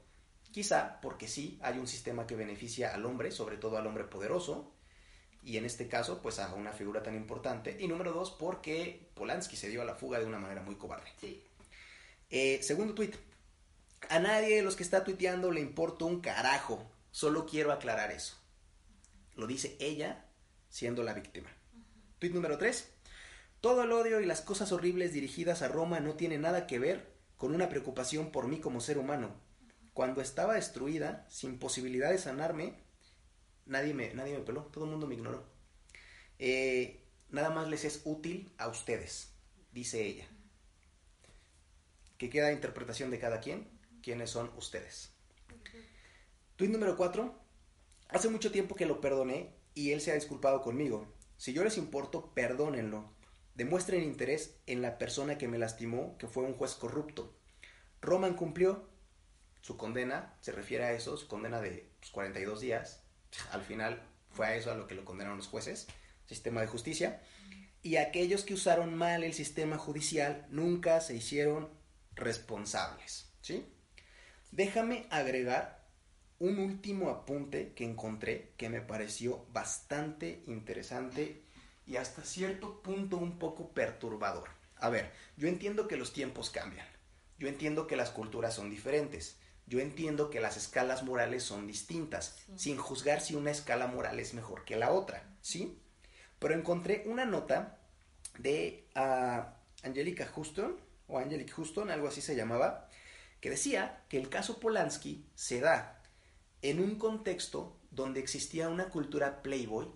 quizá porque sí hay un sistema que beneficia al hombre, sobre todo al hombre poderoso, y en este caso, pues a una figura tan importante. Y número dos, porque Polanski se dio a la fuga de una manera muy cobarde. Sí. Eh, segundo tuit. A nadie de los que está tuiteando le importa un carajo. Solo quiero aclarar eso. Lo dice ella siendo la víctima. Tuit número 3. Todo el odio y las cosas horribles dirigidas a Roma no tiene nada que ver con una preocupación por mí como ser humano. Cuando estaba destruida, sin posibilidad de sanarme, nadie me, nadie me peló, todo el mundo me ignoró. Eh, nada más les es útil a ustedes, dice ella. Que queda interpretación de cada quien, quiénes son ustedes. Tweet número 4. Hace mucho tiempo que lo perdoné y él se ha disculpado conmigo. Si yo les importo, perdónenlo. Demuestren interés en la persona que me lastimó, que fue un juez corrupto. Roman cumplió su condena, se refiere a eso, su condena de pues, 42 días. Al final fue a eso a lo que lo condenaron los jueces, sistema de justicia. y aquellos que usaron mal el sistema judicial nunca se hicieron responsables. ¿sí? Déjame agregar un último apunte que encontré que me pareció bastante interesante y hasta cierto punto un poco perturbador. A ver, yo entiendo que los tiempos cambian, yo entiendo que las culturas son diferentes, yo entiendo que las escalas morales son distintas, sin juzgar si una escala moral es mejor que la otra, ¿sí? Pero encontré una nota de uh, Angelica Houston, o Angelic Houston, algo así se llamaba, que decía que el caso Polanski se da en un contexto donde existía una cultura playboy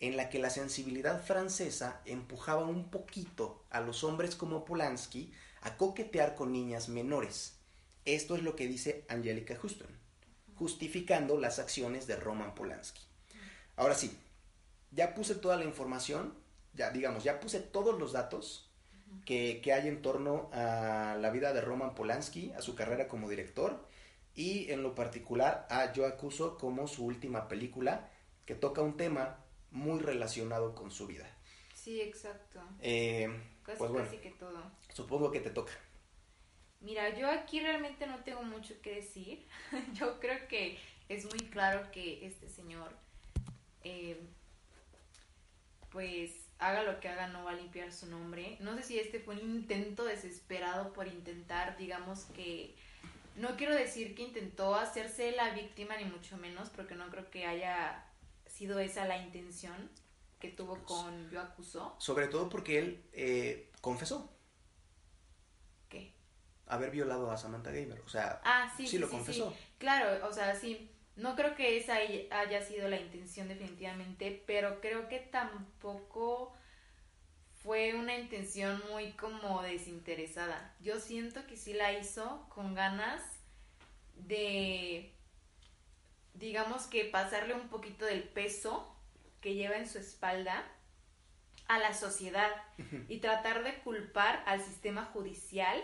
en la que la sensibilidad francesa empujaba un poquito a los hombres como Polanski a coquetear con niñas menores. Esto es lo que dice Angelica Houston, justificando las acciones de Roman Polanski. Ahora sí, ya puse toda la información, ya digamos, ya puse todos los datos que, que, hay en torno a la vida de Roman Polanski, a su carrera como director y en lo particular a Yo Acuso como su última película que toca un tema muy relacionado con su vida. Sí, exacto. Eh, casi, pues bueno, casi que todo. Supongo que te toca. Mira, yo aquí realmente no tengo mucho que decir. yo creo que es muy claro que este señor, eh, pues haga lo que haga, no va a limpiar su nombre. No sé si este fue un intento desesperado por intentar, digamos que, no quiero decir que intentó hacerse la víctima, ni mucho menos, porque no creo que haya sido esa la intención que tuvo con Yo Acusó. Sobre todo porque él eh, confesó. Haber violado a Samantha Gamer. O sea, Ah, sí, sí, lo sí, confesó. sí. Claro, o sea, sí. No creo que esa haya sido la intención definitivamente, pero creo que tampoco fue una intención muy como desinteresada. Yo siento que sí la hizo con ganas de, digamos que pasarle un poquito del peso que lleva en su espalda a la sociedad y tratar de culpar al sistema judicial.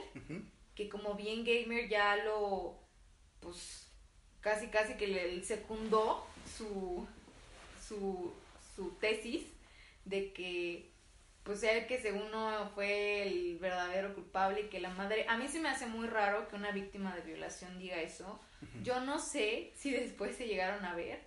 Que como bien gamer ya lo pues casi casi que le secundó su su, su tesis de que pues él que según no fue el verdadero culpable y que la madre a mí se me hace muy raro que una víctima de violación diga eso. Yo no sé si después se llegaron a ver.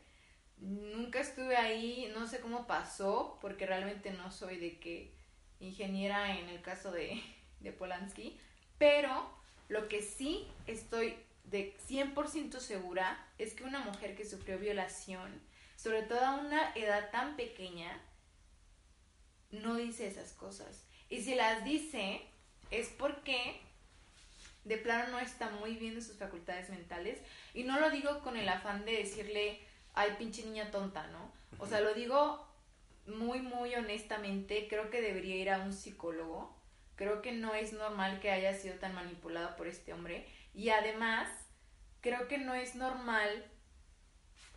Nunca estuve ahí no sé cómo pasó porque realmente no soy de que ingeniera en el caso de, de Polanski pero lo que sí estoy de 100% segura es que una mujer que sufrió violación, sobre todo a una edad tan pequeña, no dice esas cosas. Y si las dice, es porque de plano no está muy bien de sus facultades mentales. Y no lo digo con el afán de decirle, ay, pinche niña tonta, ¿no? O sea, lo digo muy, muy honestamente. Creo que debería ir a un psicólogo. Creo que no es normal que haya sido tan manipulada por este hombre. Y además, creo que no es normal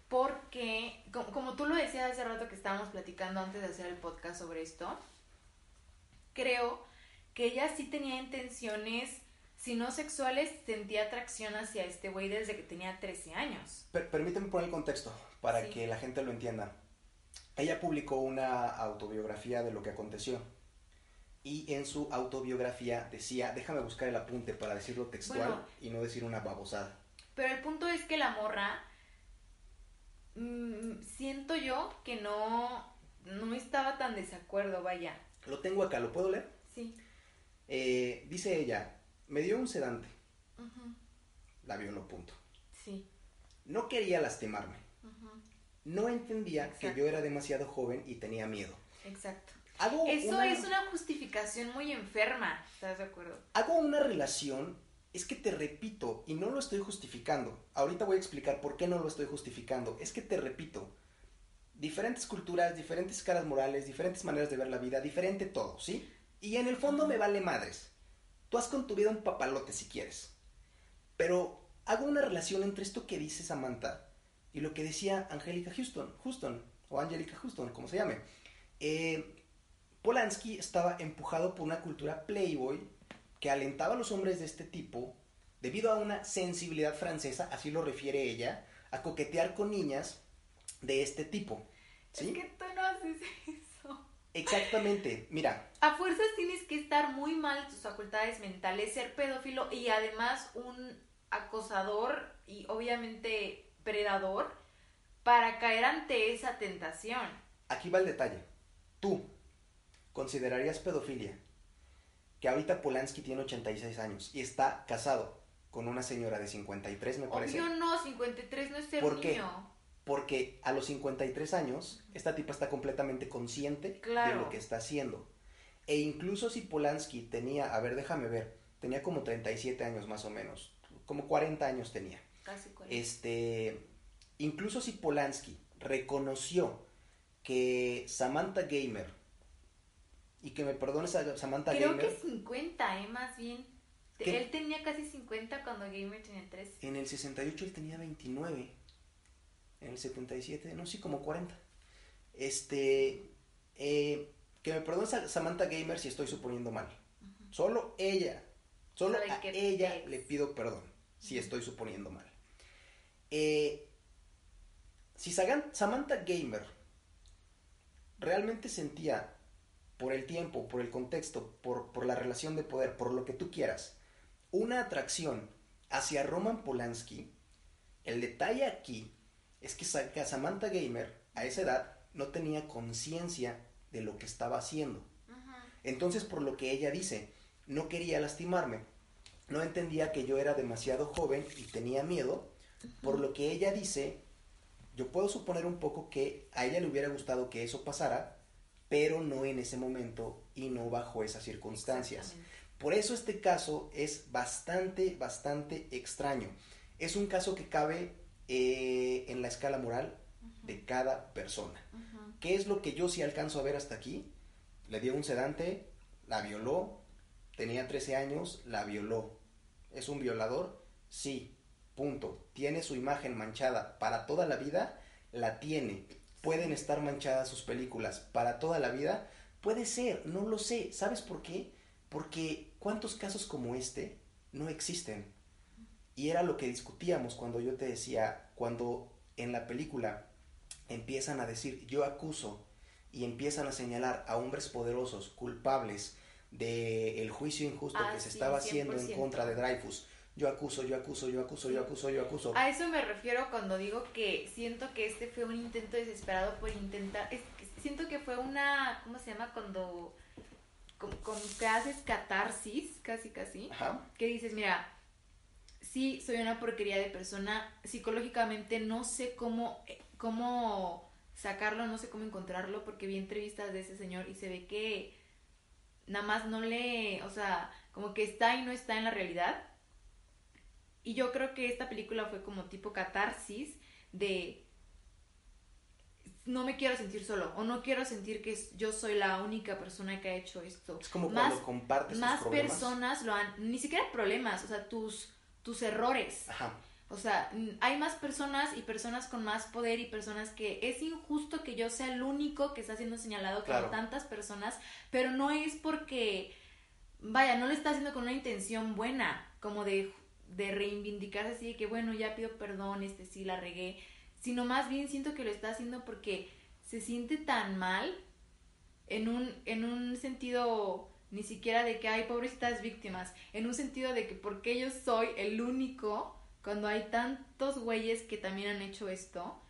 porque, como, como, tú lo decías hace rato que estábamos platicando antes de hacer el podcast sobre esto, creo que ella sí tenía intenciones, si no sexuales, sentía atracción hacia este güey desde que tenía 13 años. Per permíteme poner el contexto para sí. que la gente lo entienda. Ella publicó una autobiografía de lo que aconteció y en su autobiografía decía, déjame buscar el apunte para decirlo textual bueno, y no decir una babosada. Pero el punto es que la morra, mmm, siento yo que no, no estaba tan desacuerdo, vaya. Lo tengo acá, ¿lo puedo leer? Sí. Eh, dice ella, me dio un sedante. Uh -huh. La violó, punto. Sí. No quería lastimarme. Uh -huh. No entendía Exacto. que yo era demasiado joven y tenía miedo. Exacto. Hago Eso una, es una justificación muy enferma, ¿estás de acuerdo? Hago una relación, es que te repito, y no lo estoy justificando. Ahorita voy a explicar por qué no lo estoy justificando. Es que te repito, diferentes culturas, diferentes caras morales, diferentes maneras de ver la vida, diferente todo, ¿sí? Y en el fondo me vale madres. Tú has con tu vida un papalote si quieres. Pero hago una relación entre esto que dice Samantha y lo que decía Angélica Houston, Houston, o Angelica Houston, como se llame. Eh, Polanski estaba empujado por una cultura playboy que alentaba a los hombres de este tipo, debido a una sensibilidad francesa, así lo refiere ella, a coquetear con niñas de este tipo. ¿sí? Es que tú no haces eso. Exactamente, mira. A fuerzas tienes que estar muy mal tus facultades mentales, ser pedófilo y además un acosador y obviamente predador para caer ante esa tentación. Aquí va el detalle. Tú considerarías pedofilia que ahorita Polanski tiene 86 años y está casado con una señora de 53, me parece. Obvio no, 53 no es ser ¿Por qué? niño. Porque a los 53 años, esta tipa está completamente consciente de lo que está haciendo. E incluso si Polanski tenía, a ver, déjame ver, tenía como 37 años más o menos, como 40 años tenía. Casi 40. Este, incluso si Polanski reconoció que Samantha Gamer, y que me perdones a Samantha Creo Gamer, que 50, ¿eh? Más bien. ¿Qué? Él tenía casi 50 cuando Gamer tenía 3. en el 68 él tenía 29, en el 77, no sé, como 40. Este, eh, que me perdone Sa- Samantha Gamer si estoy suponiendo mal. Solo ella, solo a ella le pido perdón si estoy suponiendo mal. Eh, si Samantha Gamer realmente sentía por el tiempo, por el contexto, por, por la relación de poder, por lo que tú quieras, una atracción hacia Roman Polanski, el detalle aquí es que Sa- que Samantha Gamer a esa edad no tenía conciencia de lo que estaba haciendo. Entonces, por lo que ella dice, no quería lastimarme, no entendía que yo era demasiado joven y tenía miedo, por lo que ella dice, yo puedo suponer un poco que a ella le hubiera gustado que eso pasara, pero no en ese momento y no bajo esas circunstancias. Por eso este caso es bastante, bastante extraño. Es un caso que cabe eh, en la escala moral de cada persona. ¿Qué es lo que yo sí alcanzo a ver hasta aquí? Le dio un sedante, la violó, tenía 13 años, la violó. ¿Es un violador? Sí, punto. ¿Tiene su imagen manchada para toda la vida? La tiene. ¿Pueden estar manchadas sus películas para toda la vida? Puede ser, no lo sé. ¿Sabes por qué? Porque ¿cuántos casos como este no existen? Y era lo que discutíamos cuando yo te decía, cuando en la película empiezan a decir yo acuso y empiezan a señalar a hombres poderosos culpables del juicio injusto Ah, que se sí, estaba haciendo en 100%. contra de Dreyfus. Yo acuso, yo acuso, yo acuso, yo acuso, yo acuso. A eso me refiero cuando digo que siento que este fue un intento desesperado por intentar. es siento que fue una. ¿Cómo se llama? Cuando. Como, como que haces catarsis, casi, casi. Ajá. Que dices, mira, sí, soy una porquería de persona. Psicológicamente no sé cómo, eh, cómo sacarlo, no sé cómo encontrarlo, porque vi entrevistas de ese señor y se ve que nada más no le. O sea, como que está y no está en la realidad. Y yo creo que esta película fue como tipo catarsis de no me quiero sentir solo o no quiero sentir que yo soy la única persona que ha hecho esto. Es como Más- cuando compartes Más tus problemas. personas lo han, ni siquiera problemas, o sea, tus tus errores. Ajá. O sea, hay más personas y personas con más poder y personas que es injusto que yo sea el único que está siendo señalado Claro. con tantas personas, pero no es porque, vaya, no lo está haciendo con una intención buena, como de, de reivindicarse así de que, bueno, ya pido perdón, este sí la regué, sino más bien siento que lo está haciendo porque se siente tan mal en un, en un sentido ni siquiera de que hay pobrecitas víctimas, en un sentido de que porque yo soy el único cuando hay tantos güeyes que también han hecho esto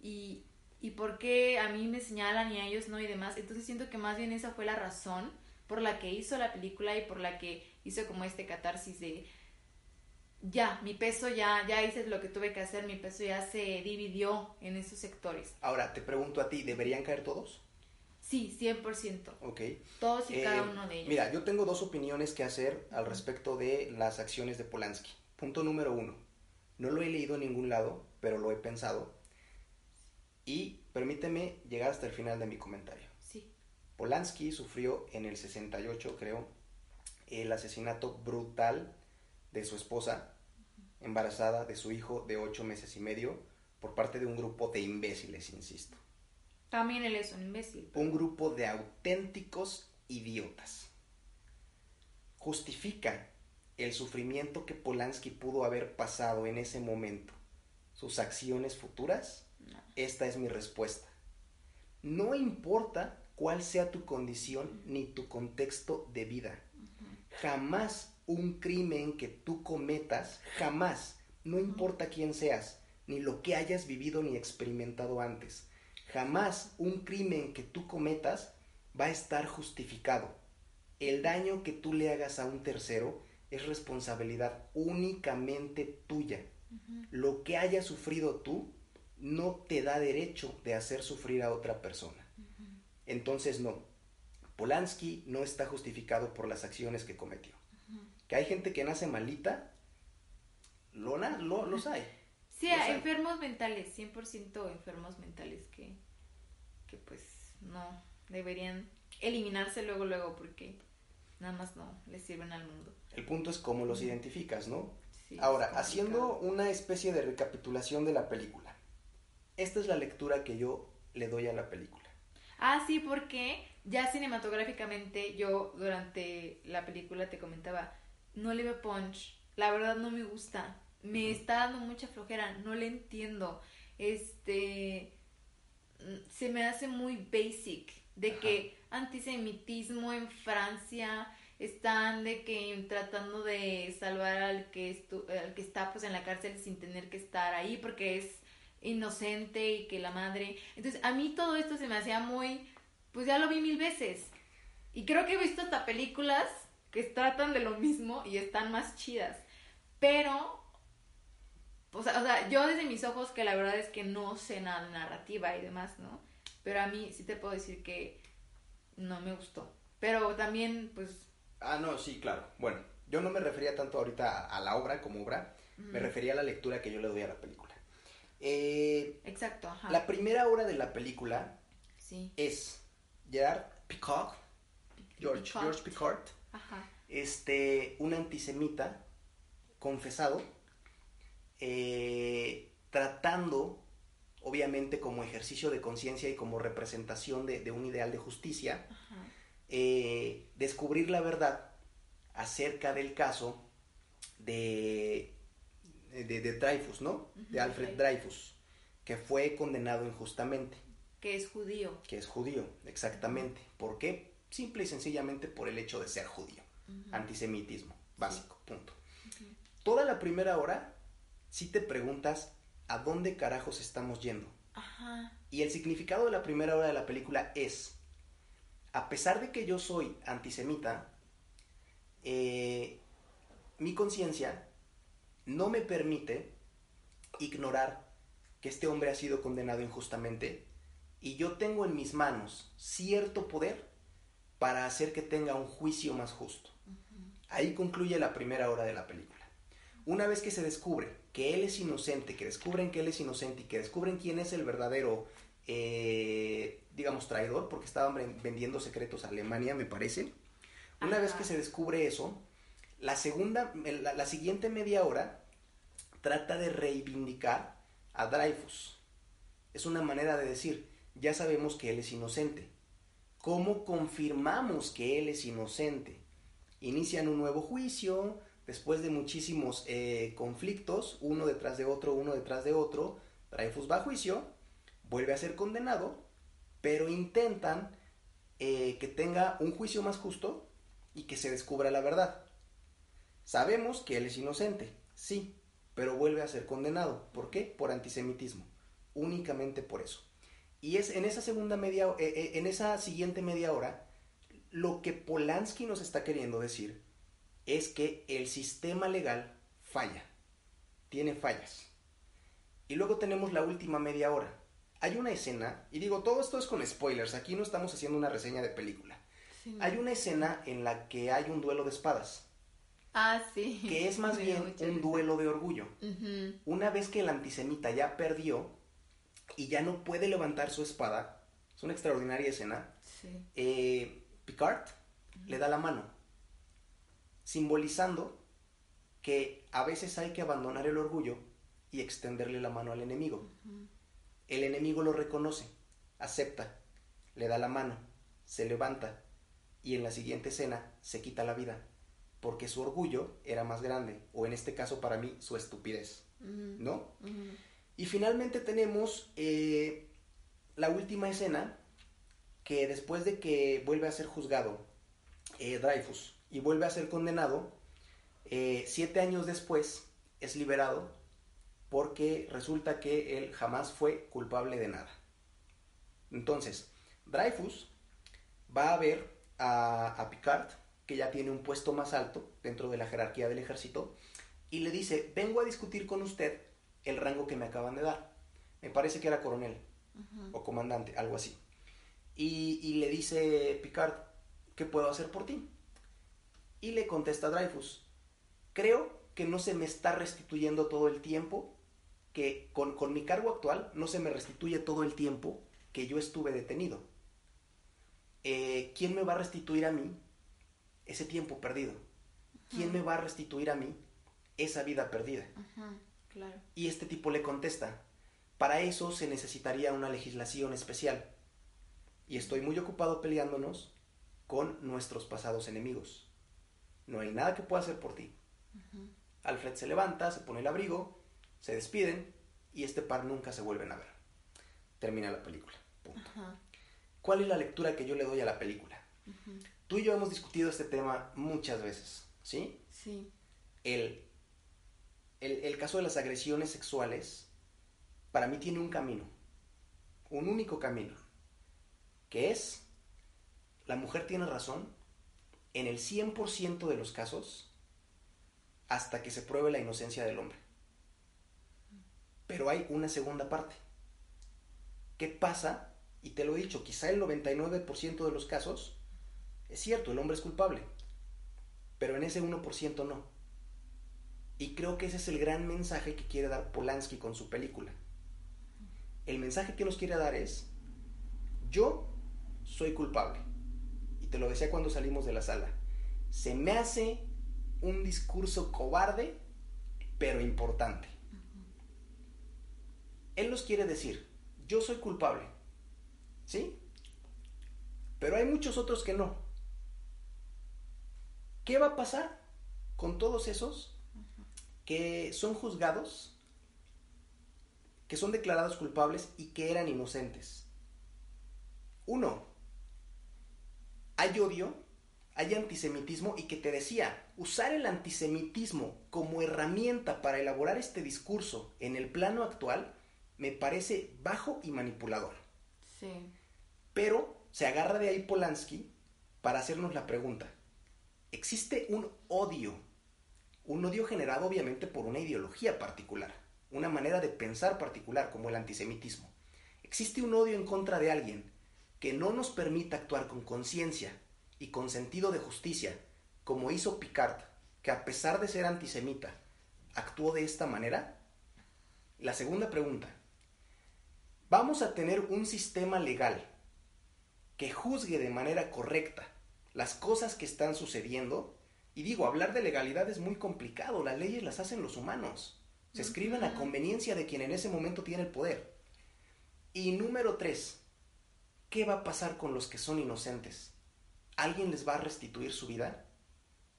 y, y por qué a mí me señalan y a ellos no y demás. Entonces siento que más bien esa fue la razón por la que hizo la película y por la que hizo como este catarsis de ya, mi peso ya, ya hice lo que tuve que hacer, mi peso ya se dividió en esos sectores. Ahora, te pregunto a ti, ¿deberían caer todos? Sí, 100%. Ok. Todos y Eh, cada uno de ellos. Mira, yo tengo dos opiniones que hacer al respecto de las acciones de Polanski. Punto número uno. No lo he leído en ningún lado, pero lo he pensado. Y permíteme llegar hasta el final de mi comentario. Sí. Polanski sufrió en el 68, creo, el asesinato brutal de su esposa, embarazada de su hijo de ocho meses y medio, por parte de un grupo de imbéciles, insisto. También él es un imbécil. Un grupo de auténticos idiotas. Justifica el sufrimiento que Polanski pudo haber pasado en ese momento. Sus acciones futuras, No. esta es mi respuesta. No importa cuál sea tu condición ni tu contexto de vida. Jamás un crimen que tú cometas, jamás, no importa quién seas, ni lo que hayas vivido ni experimentado antes, jamás un crimen que tú cometas va a estar justificado. El daño que tú le hagas a un tercero es responsabilidad únicamente tuya. Lo que hayas sufrido tú no te da derecho de hacer sufrir a otra persona. Entonces no, Polanski no está justificado por las acciones que cometió. Que hay gente que nace malita, lo, lo, los hay. Sí, hay. enfermos mentales, 100% enfermos mentales que, que pues no deberían eliminarse luego, luego, porque nada más no les sirven al mundo. El punto es cómo los identificas, ¿no? Ahora, haciendo una especie de recapitulación de la película. Esta es la lectura que yo le doy a la película. Ah, sí, porque ya cinematográficamente yo durante la película te comentaba, no le veo punch, la verdad no me gusta, me está dando mucha flojera, no le entiendo, este, se me hace muy basic, de que antisemitismo en Francia están de que tratando de salvar al que, al que está pues en la cárcel sin tener que estar ahí porque es inocente y que la madre. Entonces, a mí todo esto se me hacía muy, pues ya lo vi mil veces. Y creo que he visto hasta películas que tratan de lo mismo y están más chidas. Pero, o sea, o sea, yo desde mis ojos que la verdad es que no sé nada de narrativa y demás, ¿no? Pero a mí sí te puedo decir que no me gustó. Pero también, pues... Ah, no, sí, claro. Bueno, yo no me refería tanto ahorita a, la obra como obra, me refería a la lectura que yo le doy a la película. Eh, Exacto, ajá. La primera hora de la película es Gerard Picard, George, George Picard, este, un antisemita confesado, eh, tratando, obviamente como ejercicio de conciencia y como representación de, un ideal de justicia, eh, descubrir la verdad acerca del caso de de, de Dreyfus, ¿no? de Alfred Dreyfus, que fue condenado injustamente. Que es judío. Que es judío, exactamente. ¿Por qué? Simple y sencillamente por el hecho de ser judío. Antisemitismo, básico, punto. Toda la primera hora, si te preguntas a dónde carajos estamos yendo. Ajá. Y el significado de la primera hora de la película es, a pesar de que yo soy antisemita, eh, mi conciencia no me permite ignorar que este hombre ha sido condenado injustamente y yo tengo en mis manos cierto poder para hacer que tenga un juicio más justo. Ahí concluye la primera hora de la película. Una vez que se descubre que él es inocente, que descubren que él es inocente y que descubren quién es el verdadero, eh, digamos, traidor, porque estaban vendiendo secretos a Alemania, me parece. Una vez que se descubre eso, la segunda, la, siguiente media hora trata de reivindicar a Dreyfus. Es una manera de decir, ya sabemos que él es inocente. ¿Cómo confirmamos que él es inocente? Inician un nuevo juicio, después de muchísimos eh, conflictos, uno detrás de otro, uno detrás de otro, Dreyfus va a juicio, vuelve a ser condenado, pero intentan eh, que tenga un juicio más justo y que se descubra la verdad. Sabemos que él es inocente, sí, pero vuelve a ser condenado. ¿Por qué? Por antisemitismo. Únicamente por eso. Y es en esa segunda media, eh, eh, en esa siguiente media hora, lo que Polanski nos está queriendo decir es que el sistema legal falla, tiene fallas. Y luego tenemos la última media hora. Hay una escena, y digo, todo esto es con spoilers, aquí no estamos haciendo una reseña de película. Hay una escena en la que hay un duelo de espadas. Ah, sí. Que es más bien un duelo de orgullo. Una vez que el antisemita ya perdió y ya no puede levantar su espada, es una extraordinaria escena, eh, Picard le da la mano, simbolizando que a veces hay que abandonar el orgullo y extenderle la mano al enemigo. El enemigo lo reconoce, acepta, le da la mano, se levanta y en la siguiente escena se quita la vida porque su orgullo era más grande, o en este caso para mí su estupidez, ¿no? Y finalmente tenemos eh, la última escena que después de que vuelve a ser juzgado eh, Dreyfus y vuelve a ser condenado, eh, siete años después es liberado porque resulta que él jamás fue culpable de nada. Entonces, Dreyfus va a ver a, a Picard, que ya tiene un puesto más alto dentro de la jerarquía del ejército, y le dice, vengo a discutir con usted el rango que me acaban de dar. Me parece que era coronel o comandante, algo así. Y, y, le dice Picard, ¿qué puedo hacer por ti? Y le contesta Dreyfus, creo que no se me está restituyendo todo el tiempo, que con, con mi cargo actual no se me restituye todo el tiempo que yo estuve detenido. Eh, ¿Quién me va a restituir a mí ese tiempo perdido? ¿Quién me va a restituir a mí esa vida perdida? Claro. Y este tipo le contesta, para eso se necesitaría una legislación especial. Y estoy muy ocupado peleándonos con nuestros pasados enemigos. No hay nada que pueda hacer por ti. Alfred se levanta, se pone el abrigo, se despiden y este par nunca se vuelven a ver. Termina la película. Punto. ¿Cuál es la lectura que yo le doy a la película? Tú y yo hemos discutido este tema muchas veces, ¿sí? Sí. El, el, caso de las agresiones sexuales, para mí tiene un camino, un único camino, que es, la mujer tiene razón en el 100% de los casos hasta que se pruebe la inocencia del hombre. Pero hay una segunda parte. ¿Qué pasa? Y te lo he dicho, quizá el 99% de los casos es cierto, el hombre es culpable, pero en ese 1% no. Y creo que ese es el gran mensaje que quiere dar Polanski con su película. El mensaje que nos quiere dar es, yo soy culpable. Y te lo decía cuando salimos de la sala. Se me hace un discurso cobarde, pero importante. Él nos quiere decir, yo soy culpable, ¿sí? Pero hay muchos otros que no. ¿Qué va a pasar con todos esos que son juzgados, que son declarados culpables y que eran inocentes? Uno, hay odio, hay antisemitismo y que te decía, usar el antisemitismo como herramienta para elaborar este discurso en el plano actual me parece bajo y manipulador. Sí. Pero se agarra de ahí Polanski para hacernos la pregunta. Existe un odio, un odio generado obviamente por una ideología particular, una manera de pensar particular como el antisemitismo. Existe un odio en contra de alguien que no nos permita actuar con conciencia y con sentido de justicia, como hizo Picard, que a pesar de ser antisemita, actuó de esta manera? La segunda pregunta, vamos a tener un sistema legal que juzgue de manera correcta las cosas que están sucediendo. Y digo, hablar de legalidad es muy complicado, las leyes las hacen los humanos, se escriben a conveniencia de quien en ese momento tiene el poder. Y número tres, ¿qué va a pasar con los que son inocentes? ¿Alguien les va a restituir su vida?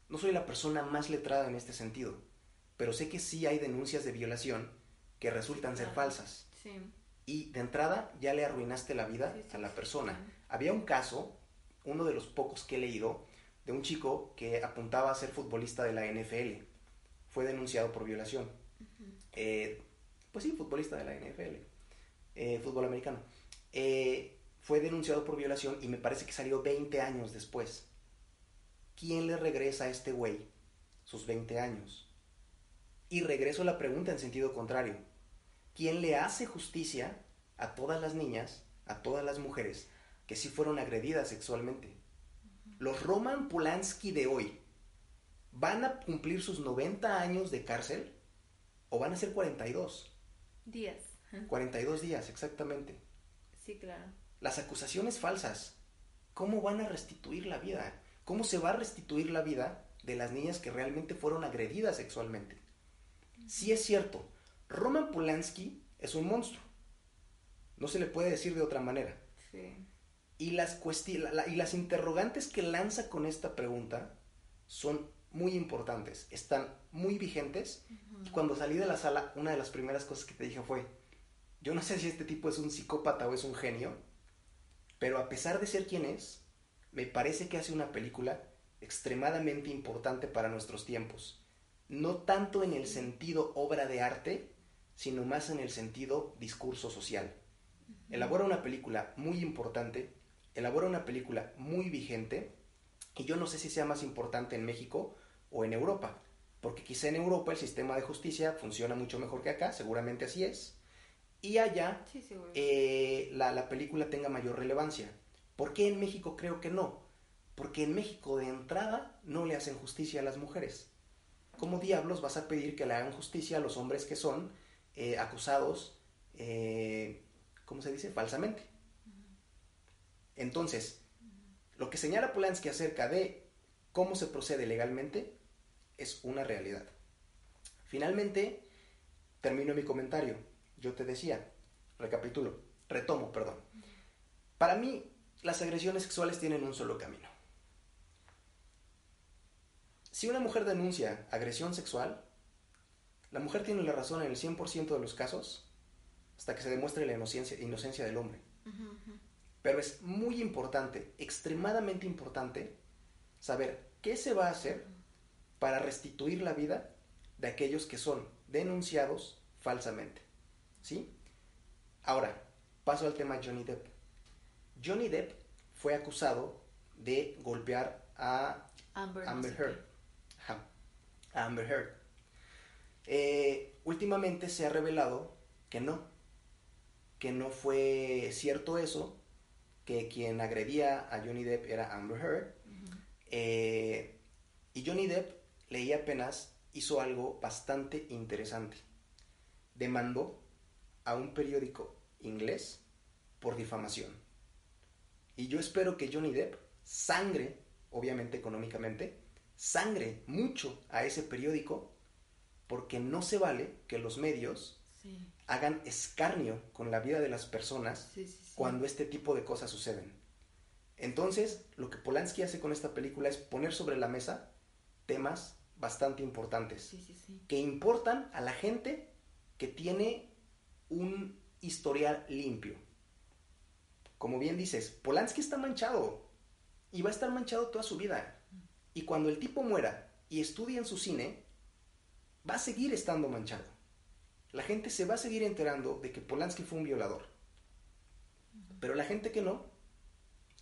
No soy la persona más letrada en este sentido, pero sé que sí hay denuncias de violación que resultan ser falsas. Sí y de entrada ya le arruinaste la vida a la persona. Había un caso, uno de los pocos que he leído, de un chico que apuntaba a ser futbolista de la NFL. Fue denunciado por violación. Eh, pues sí, futbolista de la NFL, eh, fútbol americano. Eh, fue denunciado por violación y me parece que salió 20 años después. ¿Quién le regresa a este güey sus 20 años? Y regreso la pregunta en sentido contrario ¿quién le hace justicia a todas las niñas, a todas las mujeres que sí fueron agredidas sexualmente? Los Roman Polanski de hoy van a cumplir sus 90 años de cárcel o van a ser 42. Días. 42 días, exactamente. Sí, claro. Las acusaciones falsas, ¿cómo van a restituir la vida? ¿Cómo se va a restituir la vida de las niñas que realmente fueron agredidas sexualmente? Sí es cierto, Roman Polanski es un monstruo. No se le puede decir de otra manera. Sí. Y las, y las interrogantes que lanza con esta pregunta son muy importantes, están muy vigentes. Y cuando salí de la sala, una de las primeras cosas que te dije fue, yo no sé si este tipo es un psicópata o es un genio, pero a pesar de ser quien es, me parece que hace una película extremadamente importante para nuestros tiempos. No tanto en el sentido obra de arte, sino más en el sentido discurso social. Elabora una película muy importante, elabora una película muy vigente, y yo no sé si sea más importante en México o en Europa, porque quizá en Europa el sistema de justicia funciona mucho mejor que acá, seguramente así es, y allá eh, la, la película tenga mayor relevancia. ¿Por qué en México creo que no? Porque en México de entrada no le hacen justicia a las mujeres. ¿Cómo diablos vas a pedir que le hagan justicia a los hombres que son eh, acusados, eh, ¿cómo se dice? Falsamente. Entonces, lo que señala Polanski acerca de cómo se procede legalmente es una realidad. Finalmente, termino mi comentario. Yo te decía, recapitulo, retomo, perdón. Para mí, las agresiones sexuales tienen un solo camino. Si una mujer denuncia agresión sexual, la mujer tiene la razón en el 100% de los casos hasta que se demuestre la inocencia, inocencia del hombre. Pero es muy importante, extremadamente importante, saber qué se va a hacer para restituir la vida de aquellos que son denunciados falsamente. ¿Sí? Ahora, paso al tema Johnny Depp. Johnny Depp fue acusado de golpear a Amber, Heard. Amber Heard. Eh, últimamente se ha revelado que no, que no fue cierto eso, que quien agredía a Johnny Depp era Amber Heard. Eh, y Johnny Depp, leí apenas, hizo algo bastante interesante. Demandó a un periódico inglés por difamación. Y yo espero que Johnny Depp sangre, obviamente económicamente, sangre mucho a ese periódico porque no se vale que los medios hagan escarnio con la vida de las personas cuando este tipo de cosas suceden. Entonces, lo que Polanski hace con esta película es poner sobre la mesa temas bastante importantes que importan a la gente que tiene un historial limpio. Como bien dices, Polanski está manchado y va a estar manchado toda su vida. Y cuando el tipo muera y estudie en su cine, va a seguir estando manchado. La gente se va a seguir enterando de que Polanski fue un violador. Pero la gente que no,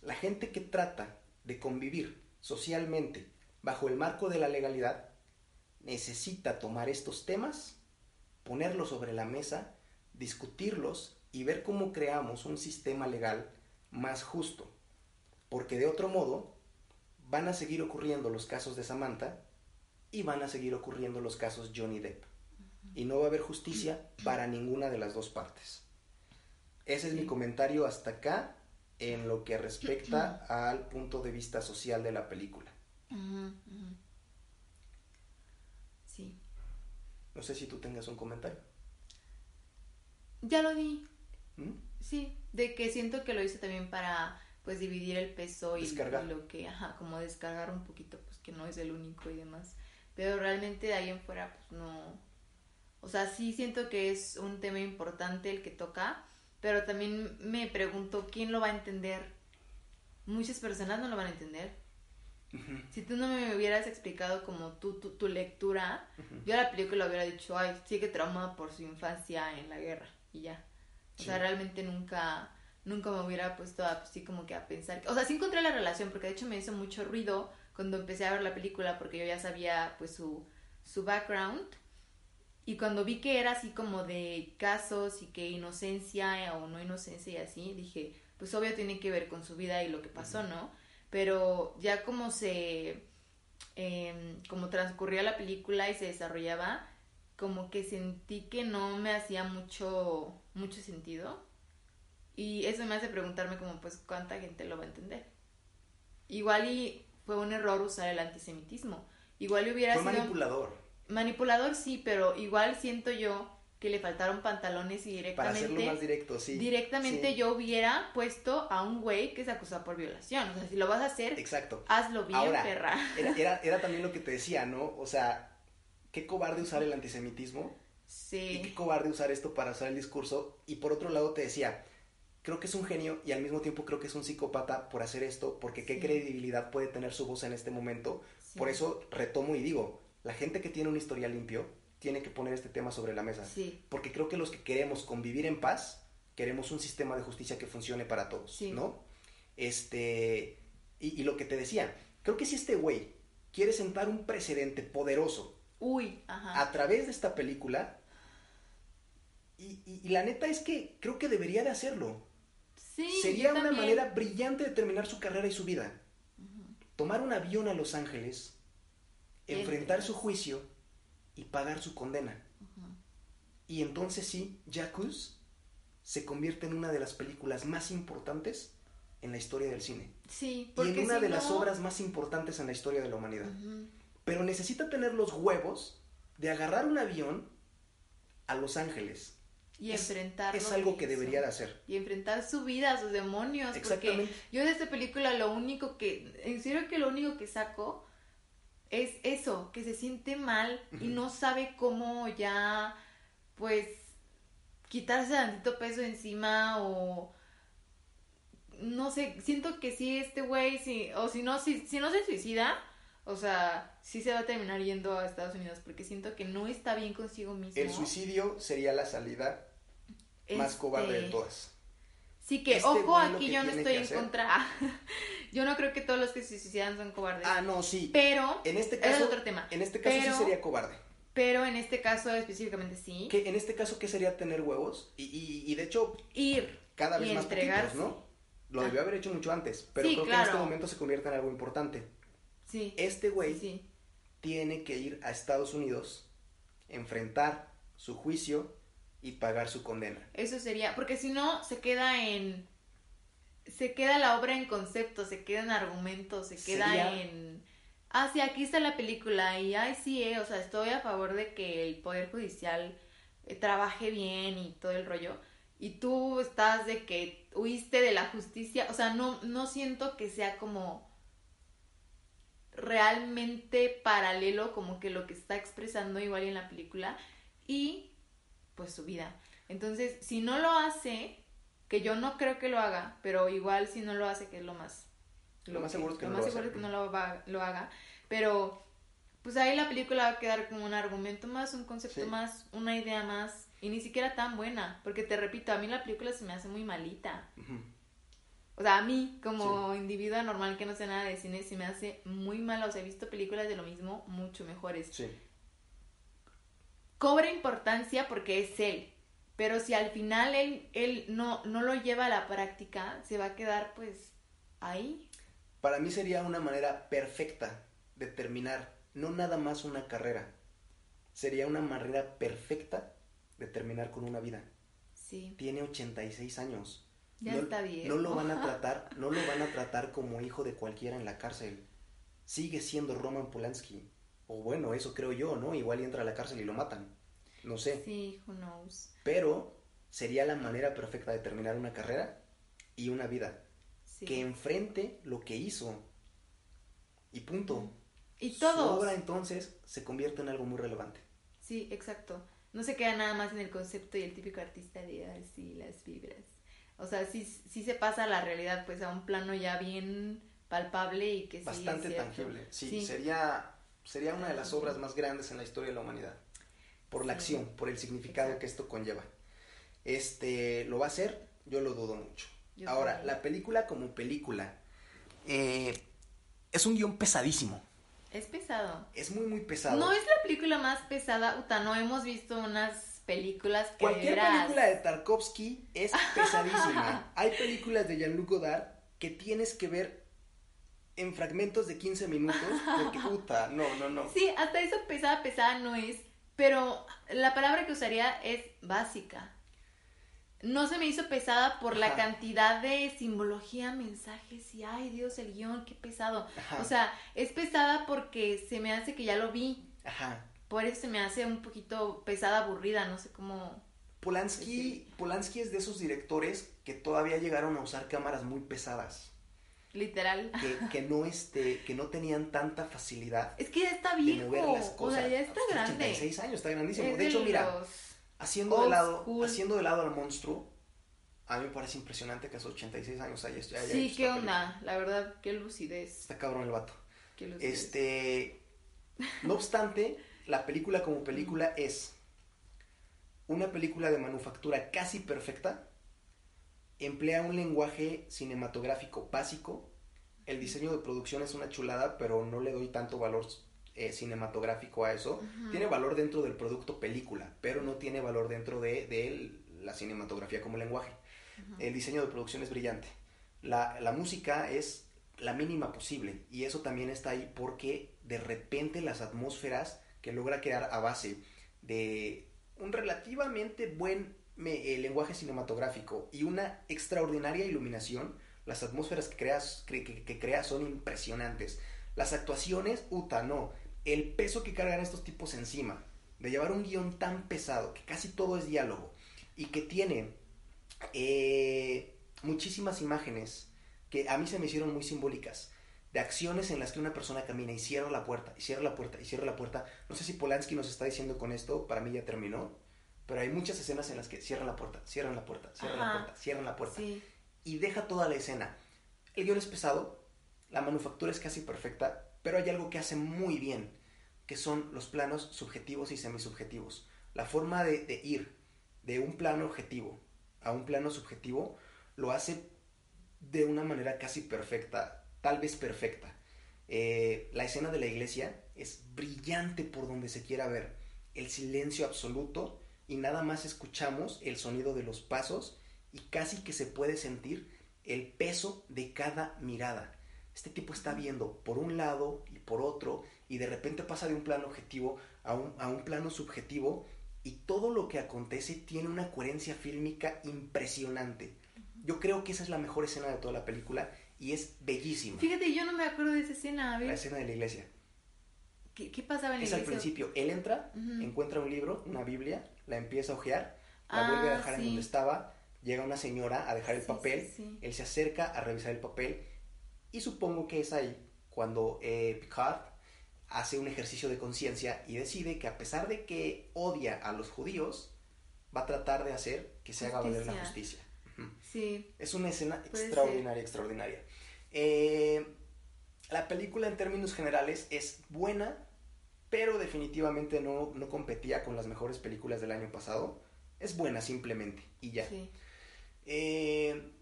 la gente que trata de convivir socialmente bajo el marco de la legalidad, necesita tomar estos temas, ponerlos sobre la mesa, discutirlos y ver cómo creamos un sistema legal más justo. Porque de otro modo, van a seguir ocurriendo los casos de Samantha y van a seguir ocurriendo los casos Johnny Depp. Y no va a haber justicia para ninguna de las dos partes. Ese es mi comentario hasta acá en lo que respecta al punto de vista social de la película. Sí. No sé si tú tengas un comentario. Ya lo di. ¿Mm? Sí, de que siento que lo hice también para pues dividir el peso y, lo que, ajá, como descargar un poquito, pues que no es el único y demás. Pero realmente de ahí en fuera, pues no. O sea, sí siento que es un tema importante el que toca, pero también me pregunto quién lo va a entender. Muchas personas no lo van a entender. Si tú no me hubieras explicado como tú, tu, lectura, yo a la película hubiera dicho, ay, sigue trauma por su infancia en la guerra y ya. O sea, realmente nunca, nunca me hubiera puesto así como que a pensar. O sea, sí encontré la relación, porque de hecho me hizo mucho ruido cuando empecé a ver la película, porque yo ya sabía pues su, su background. Y cuando vi que era así como de casos y que inocencia o no inocencia y así, dije, pues obvio tiene que ver con su vida y lo que pasó, ¿no? Pero ya como se, eh, como transcurría la película y se desarrollaba, como que sentí que no me hacía mucho, mucho sentido. Y eso me hace preguntarme como, pues, ¿cuánta gente lo va a entender? Igual y fue un error usar el antisemitismo. Igual y hubiera fue manipulador. Manipulador sí, pero igual siento yo que le faltaron pantalones y directamente... Para hacerlo más directo, sí. Directamente yo hubiera puesto a un güey que se acusa por violación. O sea, si lo vas a hacer... Exacto. Hazlo bien, perra. Era, era, era también lo que te decía, ¿no? O sea, qué cobarde usar el antisemitismo. Sí. Y qué cobarde usar esto para usar el discurso. Y por otro lado te decía, creo que es un genio y al mismo tiempo creo que es un psicópata por hacer esto, porque qué Sí. credibilidad puede tener su voz en este momento. Sí. Por eso retomo y digo, la gente que tiene un historial limpio tiene que poner este tema sobre la mesa. Sí, Porque creo que los que queremos convivir en paz, queremos un sistema de justicia que funcione para todos, Sí. ¿no? Este, y, y lo que te decía, creo que si este güey quiere sentar un precedente poderoso uy, ajá. a través de esta película, y, y- y la neta es que creo que debería de hacerlo. Sí, Sería una manera brillante de terminar su carrera y su vida. Tomar un avión a Los Ángeles, enfrentar su juicio y pagar su condena. Y entonces sí, Jacuz se convierte en una de las películas más importantes en la historia del cine. Sí, Y porque en una si de las obras más importantes en la historia de la humanidad. Pero necesita tener los huevos de agarrar un avión a Los Ángeles. Y Es- enfrentar Es algo que debería de hacer. Y enfrentar su vida, sus demonios. Porque Exactamente. yo de esta película lo único que, en serio que lo único que saco es eso, que se siente mal y no sabe cómo ya, pues, quitarse tantito peso encima o no sé, siento que si este güey, si, o si no, si, si no se suicida, o sea, sí se va a terminar yendo a Estados Unidos porque siento que no está bien consigo mismo. El suicidio sería la salida más Este, cobarde de todas. Sí, que Este ojo, aquí que yo no estoy en hacer- contra. yo no creo que todos los que se suicidan son cobardes. Ah, no, sí. pero, En este ese es caso, otro tema. en este caso Pero- sí sería cobarde. Pero en este caso específicamente sí. Que en este caso, ¿qué sería tener huevos? Y, y- y de hecho, Ir. cada Y vez más poquitos. ¿no? Lo debió haber hecho mucho antes, pero Sí, creo que en este momento se convierte en algo importante. Sí. Este güey sí. tiene que ir a Estados Unidos, enfrentar su juicio y pagar su condena. Eso sería, porque si no se queda en se queda la obra en concepto, se queda en argumentos, se queda Sería- en ah, sí, aquí está la película y ay, sí, eh, o sea, estoy a favor de que el poder judicial eh, trabaje bien y todo el rollo. Y tú estás de que huiste de la justicia, o sea, no no siento que sea como realmente paralelo como que lo que está expresando igual en la película y pues su vida. Entonces, si no lo hace, que yo no creo que lo haga, pero igual si no lo hace, que es lo más... Lo más seguro es que lo no más lo seguro es hacer. que no lo, va- lo haga, pero pues ahí la película va a quedar como un argumento más, un concepto Sí. más, una idea más, y ni siquiera tan buena, porque te repito, a mí la película se me hace muy malita. O sea, a mí, como individua normal que no sé nada de cine, se me hace muy mala. O sea, he visto películas de lo mismo mucho mejores. Sí. Cobra importancia porque es él. Pero si al final él, él no, no lo lleva a la práctica, se va a quedar pues ahí. Para mí sería una manera perfecta de terminar, no nada más una carrera. Sería una manera perfecta de terminar con una vida. Sí, Tiene 86 años. ya no, está bien. No lo van a tratar, no lo van a tratar como hijo de cualquiera en la cárcel. Sigue siendo Roman Polanski. O bueno, eso creo yo, ¿no? Igual y entra a la cárcel y lo matan. No sé. Sí, who knows. Pero sería la manera perfecta de terminar una carrera y una vida. Sí. Que enfrente lo que hizo. Y punto. Y Su todos. obra entonces se convierte en algo muy relevante. Sí, exacto. No se queda nada más en el concepto y el típico artista de así las vibras. O sea, sí, sí se pasa a la realidad, pues a un plano ya bien palpable y que sí. Bastante tangible. Sí, Sí. Sería, sería una de las obras más grandes en la historia de la humanidad. Por la acción, por el significado que esto conlleva. Este, ¿lo va a hacer? Yo lo dudo mucho. Yo Ahora, también. la película como película eh, es un guion pesadísimo. Es pesado. Es muy, muy pesado. No es la película más pesada, Uta, no hemos visto unas películas que Cualquier verás. película de Tarkovsky es pesadísima. Hay películas de Jean-Luc Godard que tienes que ver en fragmentos de 15 minutos porque, puta, no, no, no. Sí, hasta eso pesada, pesada no es, pero la palabra que usaría es básica. No se me hizo pesada por la cantidad de simbología, mensajes y ay Dios, el guion, qué pesado. Ajá. O sea, es pesada porque se me hace que ya lo vi. Ajá. Por eso se me hace un poquito pesada, aburrida, no sé cómo. Polanski, Polanski es de esos directores que todavía llegaron a usar cámaras muy pesadas, Literal. que, que no este, que no tenían tanta facilidad Es que ya está de viejo. mover las O cosas. sea, ya está Pues, grande. 86 años, está grandísimo. Es de hecho, de mira, haciendo de lado, school. haciendo de lado al monstruo, A mí me parece impresionante que a sus 86 años haya, haya Sí, qué esta película. onda, la verdad, qué lucidez. Está cabrón el vato. Qué lucidez. Este, no obstante, la película como película es una película de manufactura casi perfecta, emplea un lenguaje cinematográfico básico, el diseño de producción es una chulada, pero no le doy tanto valor eh, cinematográfico a eso. Tiene valor dentro del producto película, pero no tiene valor dentro de, de la cinematografía como lenguaje. El diseño de producción es brillante. La, la música es la mínima posible y eso también está ahí porque de repente las atmósferas que logra crear a base de un relativamente buen me- eh, lenguaje cinematográfico y una extraordinaria iluminación, las atmósferas que creas, que, que- son impresionantes. Las actuaciones, uta, no. El peso que cargan estos tipos encima, de llevar un guion tan pesado, que casi todo es diálogo, y que tiene eh, muchísimas imágenes que a mí se me hicieron muy simbólicas, de acciones en las que una persona camina y cierra la puerta, y cierra la puerta, y cierra la puerta. No sé si Polanski nos está diciendo con esto, para mí ya terminó, pero hay muchas escenas en las que cierran la puerta, cierran la puerta, cierran la puerta, cierran la puerta Sí. y deja toda la escena. El guion es pesado, la manufactura es casi perfecta, pero hay algo que hace muy bien, que son los planos subjetivos y semisubjetivos. La forma de, de ir de un plano objetivo a un plano subjetivo lo hace de una manera casi perfecta, tal vez perfecta. Eh, la escena de la iglesia es brillante por donde se quiera ver. El silencio absoluto y nada más escuchamos el sonido de los pasos y casi que se puede sentir el peso de cada mirada. Este tipo está viendo por un lado y por otro y de repente pasa de un plano objetivo a un, a un plano subjetivo y todo lo que acontece tiene una coherencia fílmica impresionante. Yo creo que esa es la mejor escena de toda la película y es bellísima. Fíjate, yo no me acuerdo de esa escena. La escena de la iglesia. ¿Qué, qué pasaba en la Es al principio. Él entra, Ujú. encuentra un libro, una Biblia, la empieza a hojear, la Ah, vuelve a dejar en sí. donde estaba, llega una señora a dejar el Sí, papel, sí, él se acerca a revisar el papel y supongo que es ahí cuando eh, Picard hace un ejercicio de conciencia y decide que a pesar de que odia a los judíos, va a tratar de hacer que se haga valer la Justicia. justicia. Sí. Es una escena Puede extraordinaria, extraordinaria. Eh, la película en términos generales es buena, pero definitivamente no, no competía con las mejores películas del año pasado. Es buena simplemente y ya. Sí. Eh,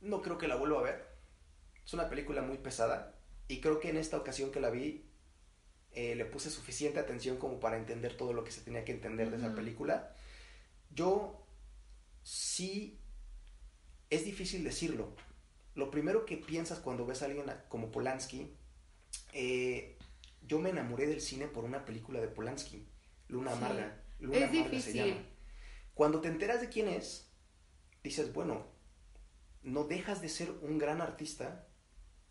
no creo que la vuelva a ver. Es una película muy pesada y creo que en esta ocasión que la vi eh, le puse suficiente atención como para entender todo lo que se tenía que entender de esa película. Yo sí es difícil decirlo. Lo primero que piensas cuando ves a alguien como Polanski, eh, yo me enamoré del cine por una película de Polanski, Luna Sí. Amarga. Luna Es Amarga se difícil. llama. Cuando te enteras de quién es, dices, bueno, no dejas de ser un gran artista,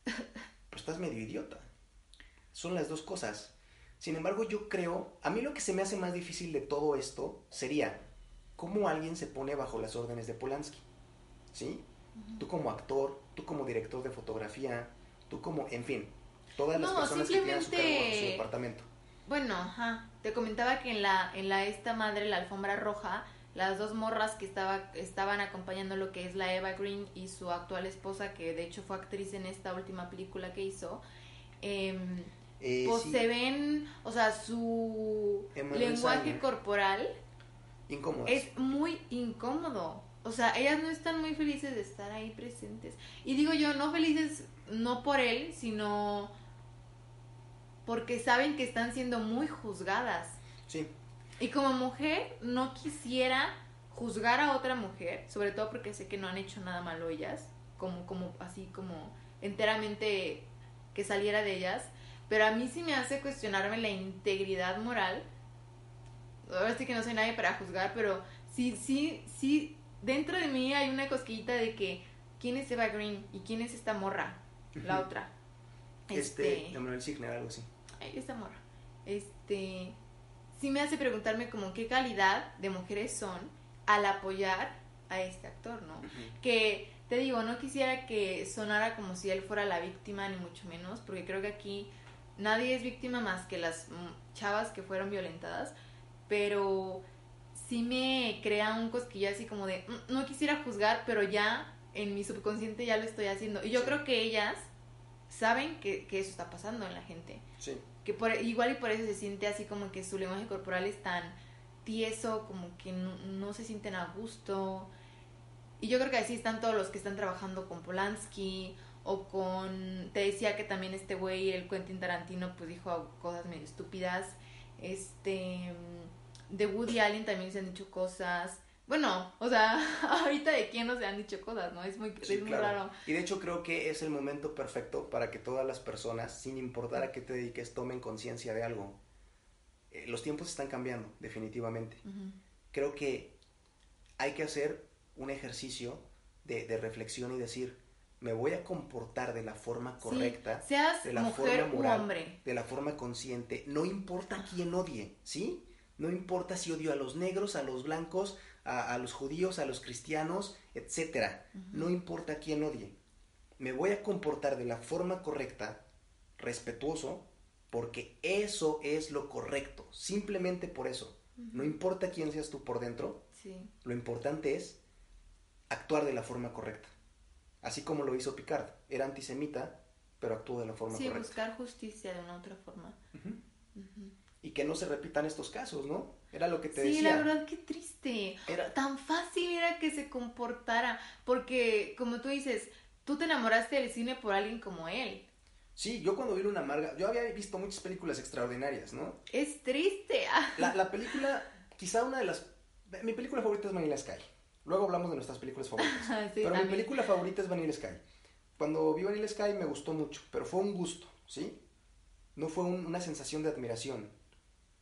pero estás medio idiota. Son las dos cosas. Sin embargo, yo creo, a mí lo que se me hace más difícil de todo esto sería cómo alguien se pone bajo las órdenes de Polanski. ¿Sí? Tú como actor, tú como director de fotografía, tú como, en fin, todas las No, personas que tienen su simplemente- su departamento. Bueno, ajá. Te comentaba que en la, en la esta madre, la alfombra roja, las dos morras que estaba, estaban acompañando lo que es la Eva Green y su actual esposa, que de hecho fue actriz en esta última película que hizo, em, Eh, pues sí, se ven, o sea, su Emma lenguaje corporal incómodas. es muy incómodo. O sea, ellas no están muy felices de estar ahí presentes. Y digo yo, no felices no por él, sino porque saben que están siendo muy juzgadas. Sí, Y como mujer, no quisiera juzgar a otra mujer, sobre todo porque sé que no han hecho nada malo ellas, como, como así como enteramente que saliera de ellas, pero a mí sí me hace cuestionarme la integridad moral. Ahora sí que no soy nadie para juzgar, pero sí, sí, sí, dentro de mí hay una cosquillita de que quién es Eva Green y quién es esta morra, la otra. este, Emanuel Signer, algo así. Ay, esta morra. Este. Sí me hace preguntarme como qué calidad de mujeres son al apoyar a este actor, ¿no? Que te digo, no quisiera que sonara como si él fuera la víctima, ni mucho menos, porque creo que aquí nadie es víctima más que las chavas que fueron violentadas, pero sí me crea un cosquillo así como de, "Mm, no quisiera juzgar, pero ya en mi subconsciente ya lo estoy haciendo. Y yo Sí. creo que ellas saben que, que eso está pasando en la gente. Sí, Que por, igual y por eso se siente así como que su lenguaje corporal es tan tieso, como que no, no se sienten a gusto. Y yo creo que así están todos los que están trabajando con Polanski o con... Te decía que también este güey, el Quentin Tarantino, pues dijo cosas medio estúpidas. Este... De Woody Allen también se han dicho cosas. Bueno, o sea, ahorita de quién no se han dicho cosas, ¿no? Es muy, sí, es muy claro. raro. Y de hecho creo que es el momento perfecto para que todas las personas, sin importar a qué te dediques, tomen conciencia de algo. Eh, los tiempos están cambiando, definitivamente. Ujú. Creo que hay que hacer un ejercicio de, de reflexión y decir, me voy a comportar de la forma correcta, Sí, seas de la mujer forma moral, hombre. de la forma consciente, no importa quién odie, ¿sí? No importa si odio a los negros, a los blancos, a, a los judíos, a los cristianos. Ujú. No importa quién odie. Me voy a comportar de la forma correcta, respetuoso, porque eso es lo correcto. Simplemente por eso. No importa quién seas tú por dentro, Sí. lo importante es actuar de la forma correcta. Así como lo hizo Picard. Era antisemita, pero actuó de la forma Sí, correcta. buscar justicia de una otra forma. Y que no se repitan estos casos, ¿no? Era lo que te Sí, decía. la verdad, qué triste. Era, Tan fácil era que se comportara. Porque, como tú dices, tú te enamoraste del cine por alguien como él. Sí, yo cuando vi una amarga, yo había visto muchas películas extraordinarias, ¿no? Es triste. La, la película, quizá una de las... Mi película favorita es Vanilla Sky. Luego hablamos de nuestras películas favoritas. sí, pero mi película favorita es Vanilla Sky. Cuando vi Vanilla Sky me gustó mucho, pero fue un gusto, ¿sí? No fue un- una sensación de admiración.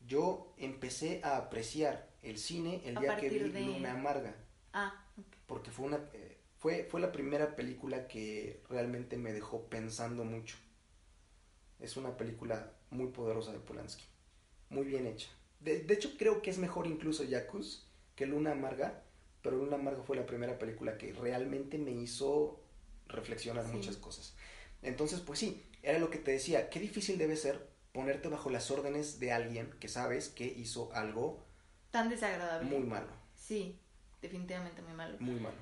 Yo empecé a apreciar el cine el A día que vi de- Luna Amarga, Ah, ok. porque fue una eh, fue, fue la primera película que realmente me dejó pensando mucho. Es una película muy poderosa de Polanski, muy bien hecha. De, de hecho creo que es mejor incluso Yakus que Luna Amarga, pero Luna Amarga fue la primera película que realmente me hizo reflexionar Sí. muchas cosas. Entonces, pues sí, era lo que te decía, qué difícil debe ser ponerte bajo las órdenes de alguien que sabes que hizo algo Tan desagradable. muy malo, Sí, definitivamente muy malo. muy malo.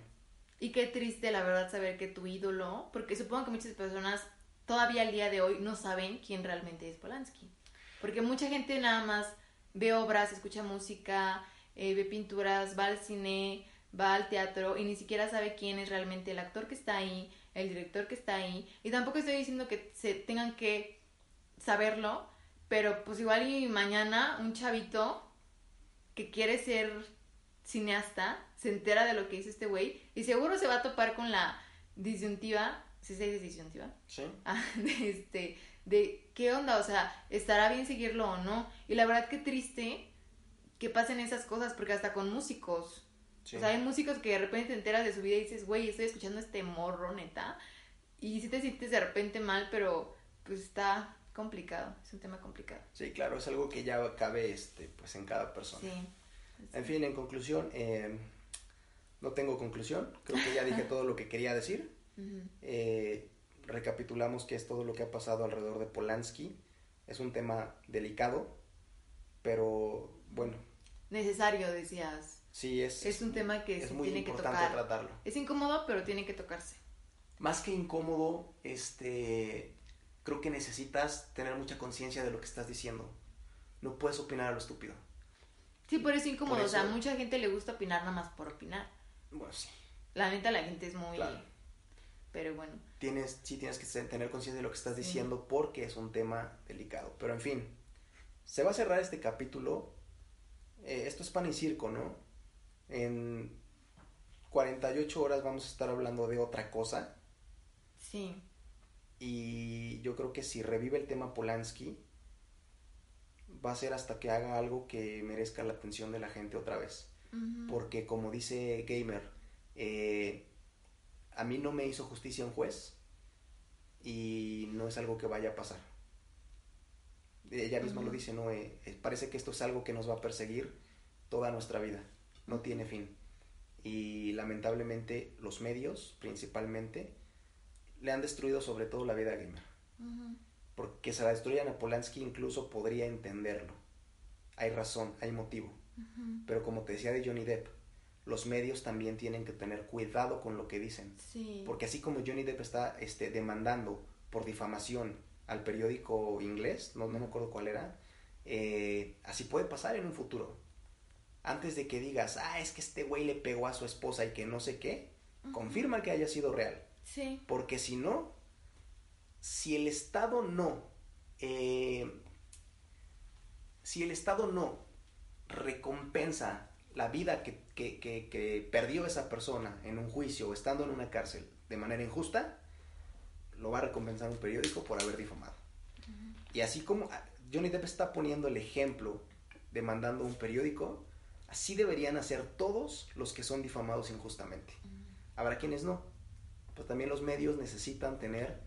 Y qué triste, la verdad, saber que tu ídolo, porque supongo que muchas personas todavía al día de hoy no saben quién realmente es Polanski. Porque mucha gente nada más ve obras, escucha música, eh, ve pinturas, va al cine, va al teatro y ni siquiera sabe quién es realmente el actor que está ahí, el director que está ahí. Y tampoco estoy diciendo que se tengan que saberlo, pero pues igual y mañana un chavito que quiere ser cineasta se entera de lo que hizo este güey y seguro se va a topar con la disyuntiva, si se dice disyuntiva, ¿Sí? Ah, de este, de qué onda, o sea, estará bien seguirlo o no. Y la verdad que triste que pasen esas cosas porque hasta con músicos, Sí. o sea, hay músicos que de repente te enteras de su vida y dices, güey, estoy escuchando este morro, neta. Y si te sientes de repente mal, pero pues está complicado, es un tema complicado. Sí, claro, es algo que ya cabe este, pues en cada persona. Sí. En fin, en conclusión, eh, no tengo conclusión, creo que ya dije todo lo que quería decir. Eh, recapitulamos que es todo lo que ha pasado alrededor de Polanski. Es un tema delicado, pero bueno, Necesario, decías. sí es, Es un tema que es se muy tiene que importante tocar. tratarlo. Es incómodo, pero tiene que tocarse. Más que incómodo, este, creo que necesitas tener mucha conciencia de lo que estás diciendo. No puedes opinar a lo estúpido. Sí, por eso incómodo. Por O sea, mucha gente le gusta opinar nada más por opinar. Bueno, sí, La neta, la gente es muy... claro. Pero bueno. tienes, sí tienes que tener conciencia de lo que estás Sí. diciendo porque es un tema delicado. Pero en fin, se va a cerrar este capítulo. Eh, esto es pan y circo, ¿no? En 48 horas vamos a estar hablando de otra cosa. Sí. Y yo creo que si revive el tema Polanski, va a ser hasta que haga algo que merezca la atención de la gente otra vez. Porque como dice Gamer, eh, a mí no me hizo justicia un juez y no es algo que vaya a pasar. Ella misma lo dice, ¿no? Eh, parece que esto es algo que nos va a perseguir toda nuestra vida, no tiene fin. Y lamentablemente los medios, principalmente, le han destruido sobre todo la vida a Gamer. Ujú. Porque se la destruyan a Polanski incluso podría entenderlo. Hay razón, hay motivo. Pero como te decía de Johnny Depp, los medios también tienen que tener cuidado con lo que dicen. Sí. Porque así como Johnny Depp está este, demandando por difamación al periódico inglés, no, no me acuerdo cuál era, eh, así puede pasar en un futuro. Antes de que digas, ah, es que este güey le pegó a su esposa y que no sé qué, confirma que haya sido real. Sí. Porque si no, si el Estado no, eh, si el Estado no recompensa la vida que, que, que, que perdió esa persona en un juicio o estando en una cárcel de manera injusta, lo va a recompensar un periódico por haber difamado. Y así como ah, Johnny Depp está poniendo el ejemplo demandando un periódico, así deberían hacer todos los que son difamados injustamente. Habrá quienes no, pero también los medios necesitan tener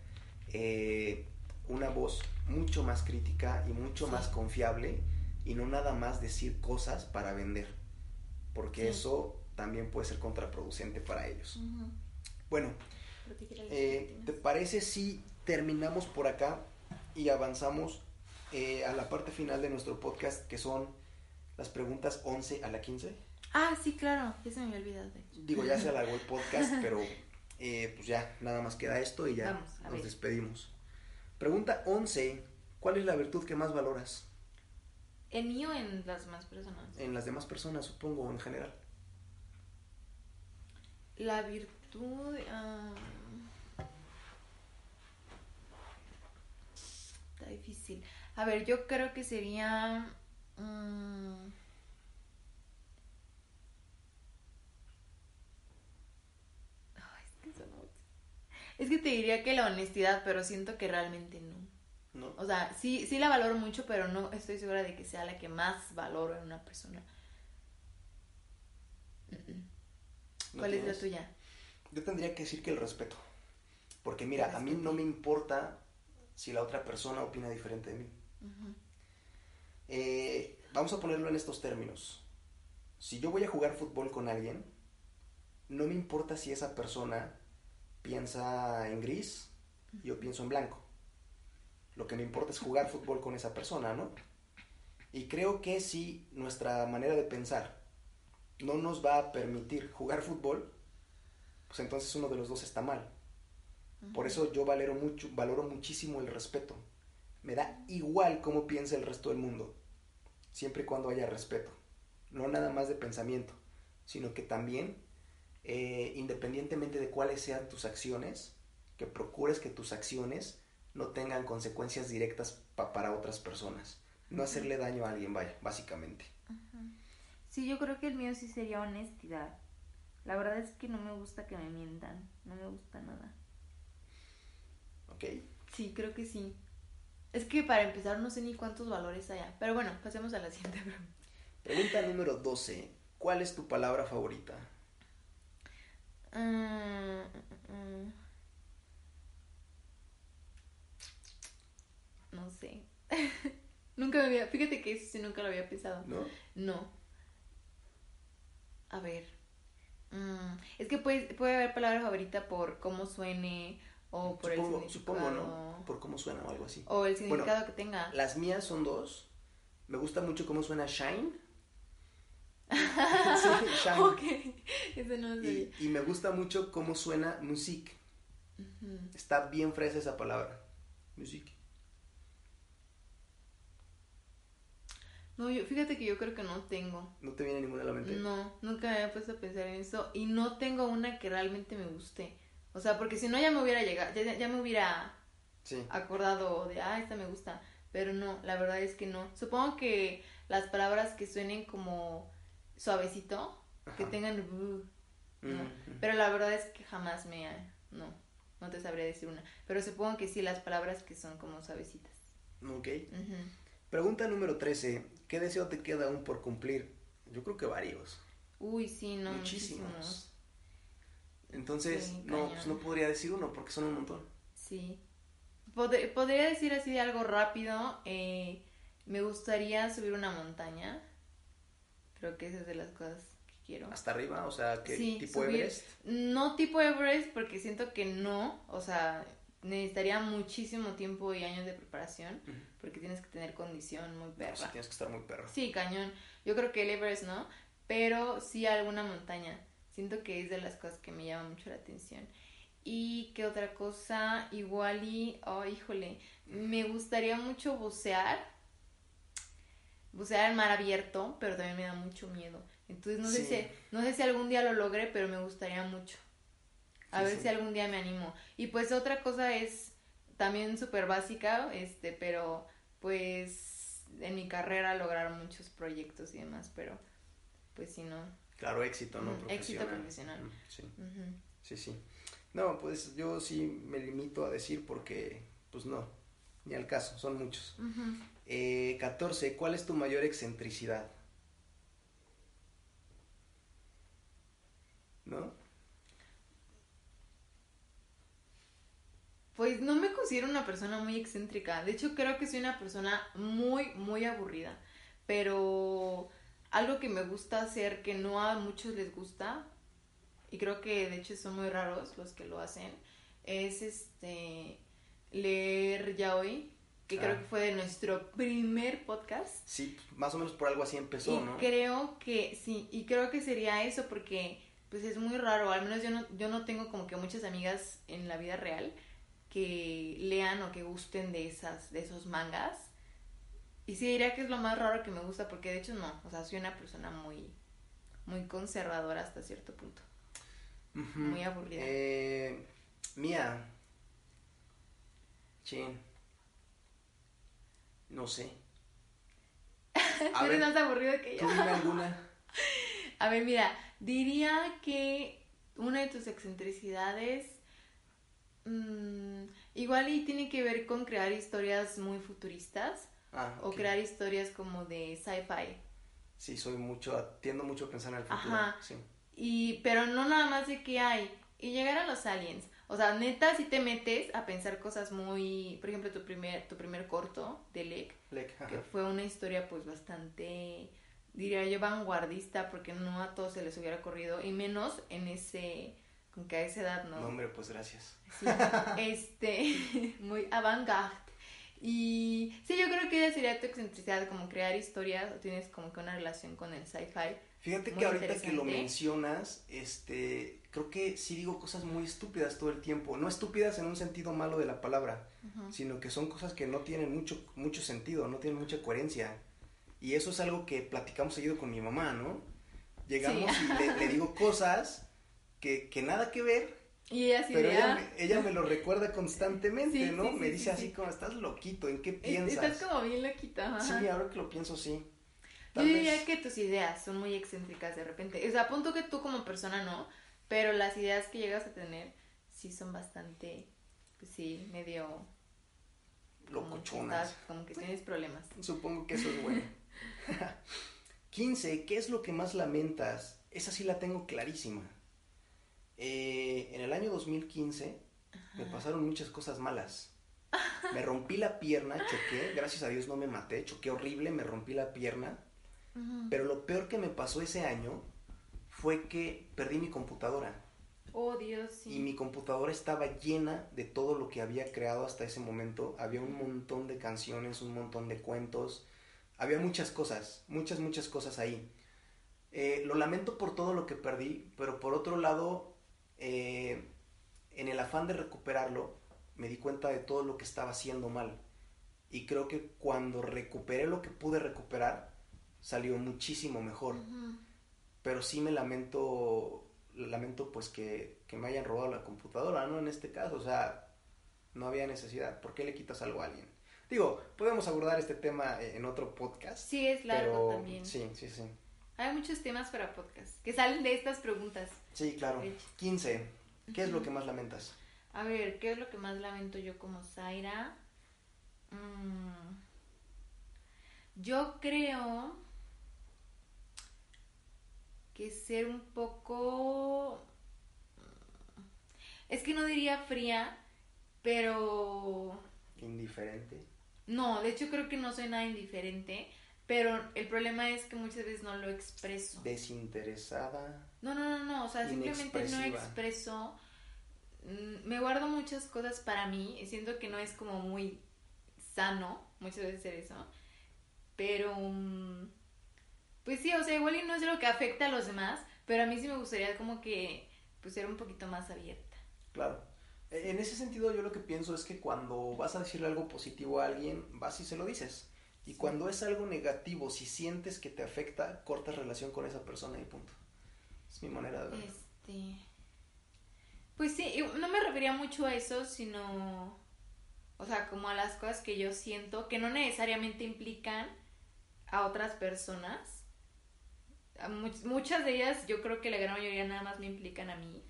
eh, una voz mucho más crítica y mucho Sí. más confiable y no nada más decir cosas para vender, porque Sí. eso también puede ser contraproducente para ellos. Bueno, las eh. ¿te parece si terminamos por acá y avanzamos eh, a la parte final de nuestro podcast que son las preguntas 11 a la 15? Ah, sí, claro. Ya se me había olvidado. Digo, ya se alargó el podcast, pero eh, pues ya, nada más queda esto y ya Vamos, nos despedimos. Pregunta 11. ¿Cuál es la virtud que más valoras? ¿En mí o en las más personas? En las demás personas, supongo, en general. La virtud. ah, está difícil. A ver, yo creo que sería. mm, ay, es, que eso no- es que te diría que la honestidad, pero siento que realmente no. ¿No? O sea, sí, sí la valoro mucho, pero no estoy segura de que sea la que más valoro en una persona. Mm, mm. ¿No ¿Cuál es la tuya? Yo tendría que decir que el respeto. Porque mira, a mí no me importa si la otra persona opina diferente de mí. Eh, vamos a ponerlo en estos términos. Si yo voy a jugar fútbol con alguien, no me importa si esa persona piensa en gris yo pienso en blanco. Lo que me importa es jugar fútbol con esa persona, ¿no? Y creo que si nuestra manera de pensar no nos va a permitir jugar fútbol, pues entonces uno de los dos está mal. Por eso yo valoro, mucho, valoro muchísimo el respeto. Me da igual cómo piensa el resto del mundo, siempre y cuando haya respeto. No nada más de pensamiento, sino que también, eh, independientemente de cuáles sean tus acciones, que procures que tus acciones no tengan consecuencias directas pa- para otras personas. No hacerle daño a alguien, vaya, básicamente. Sí, yo creo que el mío sí sería honestidad. La verdad es que no me gusta que me mientan. No me gusta nada. ¿Ok? Sí, creo que sí. Es que para empezar no sé ni cuántos valores haya. Pero bueno, pasemos a la siguiente pregunta. Pregunta número 12. ¿Cuál es tu palabra favorita? Mm, mm, mm. No sé. nunca me había... Fíjate que eso sí nunca lo había pensado. ¿No? No. A ver. Mm, es que puede, puede haber palabra favorita por cómo suene o por Supongo, el supongo, significado. ¿no? Por cómo suena o algo así. O el Bueno, significado que tenga. Las mías son dos. Me gusta mucho cómo suena Shine. sí, Shine. ok. Eso no lo sabía. Y, y me gusta mucho cómo suena Music. Ujú. Está bien fresa esa palabra. Music. No, yo, fíjate que yo creo que no tengo. ¿No te viene ninguna a la mente? No, nunca me había puesto a pensar en eso. Y no tengo una que realmente me guste. O sea, porque si no ya me hubiera llegado, ya, ya me hubiera Sí. acordado de, ah, esta me gusta. Pero no, la verdad es que no. Supongo que las palabras que suenen como suavecito, que tengan... "bu", no. Mm, Pero la verdad es que jamás me... No, no te sabría decir una. Pero supongo que sí, las palabras que son como suavecitas. Ok. Pregunta número 13. ¿Qué deseo te queda aún por cumplir? Yo creo que varios. Uy, sí, no, Muchísimos. muchísimos. Entonces, Sí, no, pues no podría decir uno porque son un montón. Sí. Pod- podría decir así de algo rápido. eh, me gustaría subir una montaña. Creo que esa es de las cosas que quiero. Hasta arriba, o sea, Sí, tipo subir. Everest. No tipo Everest porque siento que no. O sea, necesitaría muchísimo tiempo y años de preparación porque tienes que tener condición muy perra. Sí, tienes que estar muy perro. Sí, cañón. Yo creo que el Everest no, pero sí alguna montaña. Siento que es de las cosas que me llama mucho la atención. Y qué otra cosa, igual y, oh, híjole, me gustaría mucho bucear. Bucear en mar abierto, pero también me da mucho miedo. Entonces no sé si no sé si algún día lo logre, pero me gustaría mucho. A Sí, ver sí. si algún día me animo. Y pues otra cosa es también súper básica, este, pero pues en mi carrera lograr muchos proyectos y demás, pero pues si no. Claro, éxito, ¿no? Éxito Profesional. Sí, sí, sí. No, pues yo sí me limito a decir porque, pues no, ni al caso, son muchos. Eh, 14. ¿Cuál es tu mayor excentricidad? ¿No? Pues no me considero una persona muy excéntrica. De hecho, creo que soy una persona muy, muy aburrida. Pero algo que me gusta hacer que no a muchos les gusta, y creo que de hecho son muy raros los que lo hacen, es este leer yaoi, que creo Ah. que fue de nuestro primer podcast. Sí, más o menos por algo así empezó, y ¿no? creo que sí, y creo que sería eso porque pues es muy raro, al menos yo no, yo no tengo como que muchas amigas en la vida real que lean o que gusten de esas, de esos mangas. Y sí diría que es lo más raro que me gusta porque de hecho no, o sea, soy una persona muy, muy conservadora hasta cierto punto. Muy aburrida. Eh, mía. Chin. No sé. A Tú eres ver, más aburrido que tú yo. dime alguna. A ver, mira, diría que una de tus excentricidades mm, igual y tiene que ver con crear historias muy futuristas Ah, o crear historias como de sci-fi. Sí, soy mucho, tiendo mucho a pensar en el futuro. Ajá. Sí. Y pero no nada más de que hay y llegar a los aliens. O sea, neta si te metes a pensar cosas muy, por ejemplo, tu primer tu primer corto de Lek que fue una historia pues bastante diría yo vanguardista porque no a todos se les hubiera ocurrido y menos en ese con que a esa edad no, No, hombre, pues gracias. Sí, este muy avant-garde y sí yo creo que esa sería tu excentricidad como crear historias o tienes como que una relación con el sci-fi Fíjate que ahorita que lo mencionas, este, creo que sí digo cosas muy estúpidas todo el tiempo. No estúpidas en un sentido malo de la palabra, sino que son cosas que no tienen mucho, mucho sentido, no tienen mucha coherencia. Y eso es algo que platicamos seguido con mi mamá, ¿no? Llegamos Sí. y le, le digo cosas que, que nada que ver, y ella sí pero de, ella, ah, me, ella me lo recuerda constantemente, Sí, ¿no? sí, sí, me dice sí, así sí. como, estás loquito, ¿en qué piensas? estás como bien loquita ajá. Sí, ahora que lo pienso, sí. Yo Tal diría vez- que tus ideas son muy excéntricas de repente. O sea, apunto que tú como persona no, pero las ideas que llegas a tener sí son bastante, pues sí, medio... como que Locochonas. estás- Como que tienes problemas. Supongo que eso es bueno. 15. ¿Qué es lo que más lamentas? Esa sí la tengo clarísima. Eh, en el año 2015 me pasaron muchas cosas malas. Me rompí la pierna, choqué, gracias a Dios no me maté, choqué horrible, me rompí la pierna. Ujú. Pero lo peor que me pasó ese año fue que perdí mi computadora. Oh, Dios, sí. Y mi computadora estaba llena de todo lo que había creado hasta ese momento. Había un montón de canciones, un montón de cuentos. Había muchas cosas, muchas, muchas cosas ahí. Eh, lo lamento por todo lo que perdí, pero por otro lado, eh, en el afán de recuperarlo, me di cuenta de todo lo que estaba haciendo mal. Y creo que cuando recuperé lo que pude recuperar, salió muchísimo mejor pero sí me lamento, lamento pues que, que me hayan robado la computadora, ¿no? En este caso, o sea, no había necesidad. ¿Por qué le quitas algo a alguien? Digo, podemos abordar este tema en otro podcast. Sí, es largo pero también. sí, sí, sí. Hay muchos temas para podcast que salen de estas preguntas. Sí, claro. De hecho. 15. ¿Qué es lo que más lamentas? A ver, ¿qué es lo que más lamento yo como Zaira? Mm, yo creo que ser un poco... Es que no diría fría, pero... Indiferente. No, de hecho creo que no soy nada indiferente, pero el problema es que muchas veces no lo expreso. Desinteresada. No, no, no, no, o sea, simplemente no expreso mm, me guardo muchas cosas para mí y siento que no es como muy sano muchas veces hacer eso. Pero, mm, pues sí, o sea, igual y no es lo que afecta a los demás, pero a mí sí me gustaría como que, pues, ser un poquito más abierta. Claro. En ese sentido yo lo que pienso es que cuando vas a decirle algo positivo a alguien, vas y se lo dices. Y cuando es algo negativo, si sientes que te afecta, cortas relación con esa persona y punto. Es mi manera de verlo. Este. Pues sí, no me refería mucho a eso, sino. O sea, como a las cosas que yo siento que no necesariamente implican a otras personas. Much- muchas de ellas, yo creo que la gran mayoría nada más me implican a mí.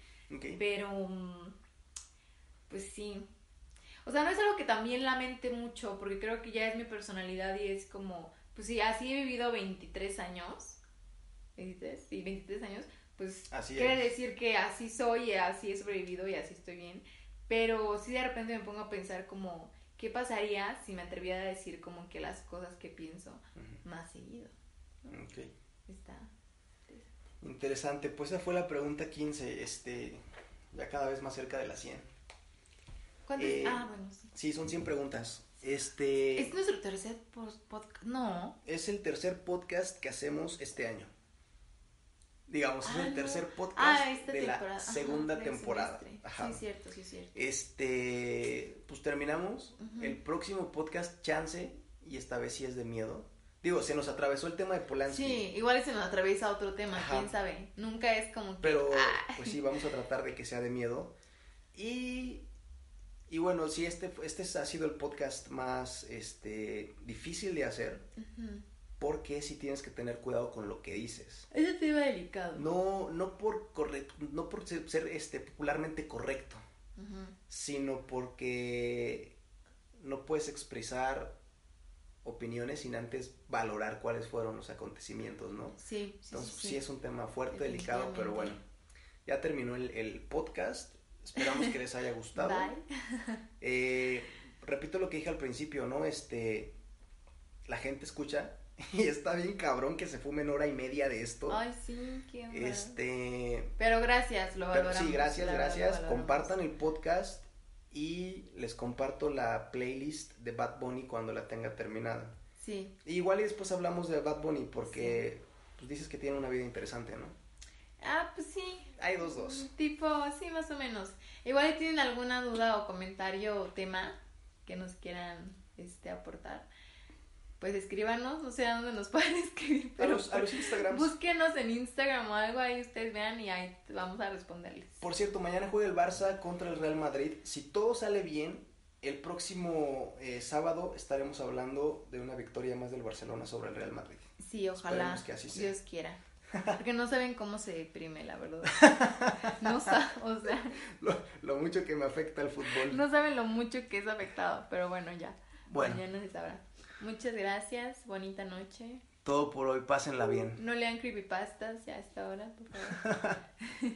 Pero. mm, Pues sí. O sea, no es algo que también lamente mucho, porque creo que ya es mi personalidad y es como. Pues sí, así he vivido 23 años. ¿23? Sí, 23 años. Pues Así quiere es. decir que así soy, y así he sobrevivido y así estoy bien. Pero sí de repente me pongo a pensar como, ¿qué pasaría si me atreviera a decir como que las cosas que pienso más seguido? Ok. Está. Interesante. Pues esa fue la pregunta 15. Este, ya cada vez más cerca de las 100. ¿Cuántos? Eh, ah, bueno, sí. Sí, son 100 preguntas. Este ¿Es nuestro tercer podcast? No. es el tercer podcast que hacemos este año. Digamos, es Ah, el no. tercer podcast Ah, esta de temporada. la Ajá, segunda del temporada. Ajá. Sí, es cierto, sí, es cierto. Este, pues terminamos. Ujú. El próximo podcast, chance, y esta vez sí es de miedo. Digo, se nos atravesó el tema de Polanski. Sí, igual se nos atraviesa otro tema, Ajá. quién sabe. Nunca es como que. Pero, ah, pues sí, vamos a tratar de que sea de miedo. Y, y bueno, sí, este, este ha sido el podcast más este, difícil de hacer. Porque sí tienes que tener cuidado con lo que dices. Es un tema delicado. No, no por, corre- no por ser, ser, este, popularmente correcto, sino porque no puedes expresar opiniones sin antes valorar cuáles fueron los acontecimientos, ¿no? Sí, sí, Entonces sí, sí, es un tema fuerte, delicado, pero bueno, ya terminó el, el podcast. Esperamos que les haya gustado. Bye. Eh, repito lo que dije al principio, ¿no? Este, la gente escucha y está bien cabrón que se fumen hora y media de esto. Ay, sí, qué onda. Este, Pero gracias, lo pero valoramos. sí, gracias, gracias. Compartan el podcast y les comparto la playlist de Bad Bunny cuando la tenga terminada. Sí. Y igual y después hablamos de Bad Bunny porque pues dices que tiene una vida interesante, ¿no? Ah, pues sí. Hay dos, dos. Tipo, sí, más o menos. Igual si tienen alguna duda o comentario o tema que nos quieran este aportar, pues escríbanos, no sé a dónde nos pueden escribir, A pero los, a los Instagrams. búsquenos en Instagram o algo ahí ustedes vean y ahí vamos a responderles. Por cierto, mañana juega el Barça contra el Real Madrid. Si todo sale bien, el próximo eh, sábado estaremos hablando de una victoria más del Barcelona sobre el Real Madrid. Sí, ojalá que así sea. Dios quiera. Porque no saben cómo se deprime, la verdad. No sa- o sea, Lo, lo mucho que me afecta el fútbol. no saben lo mucho que es afectado, pero bueno, ya. Bueno. Mañana se sabrá. Muchas gracias, bonita noche. Todo por hoy, pásenla bien. No lean creepypastas ya a esta hora, por favor.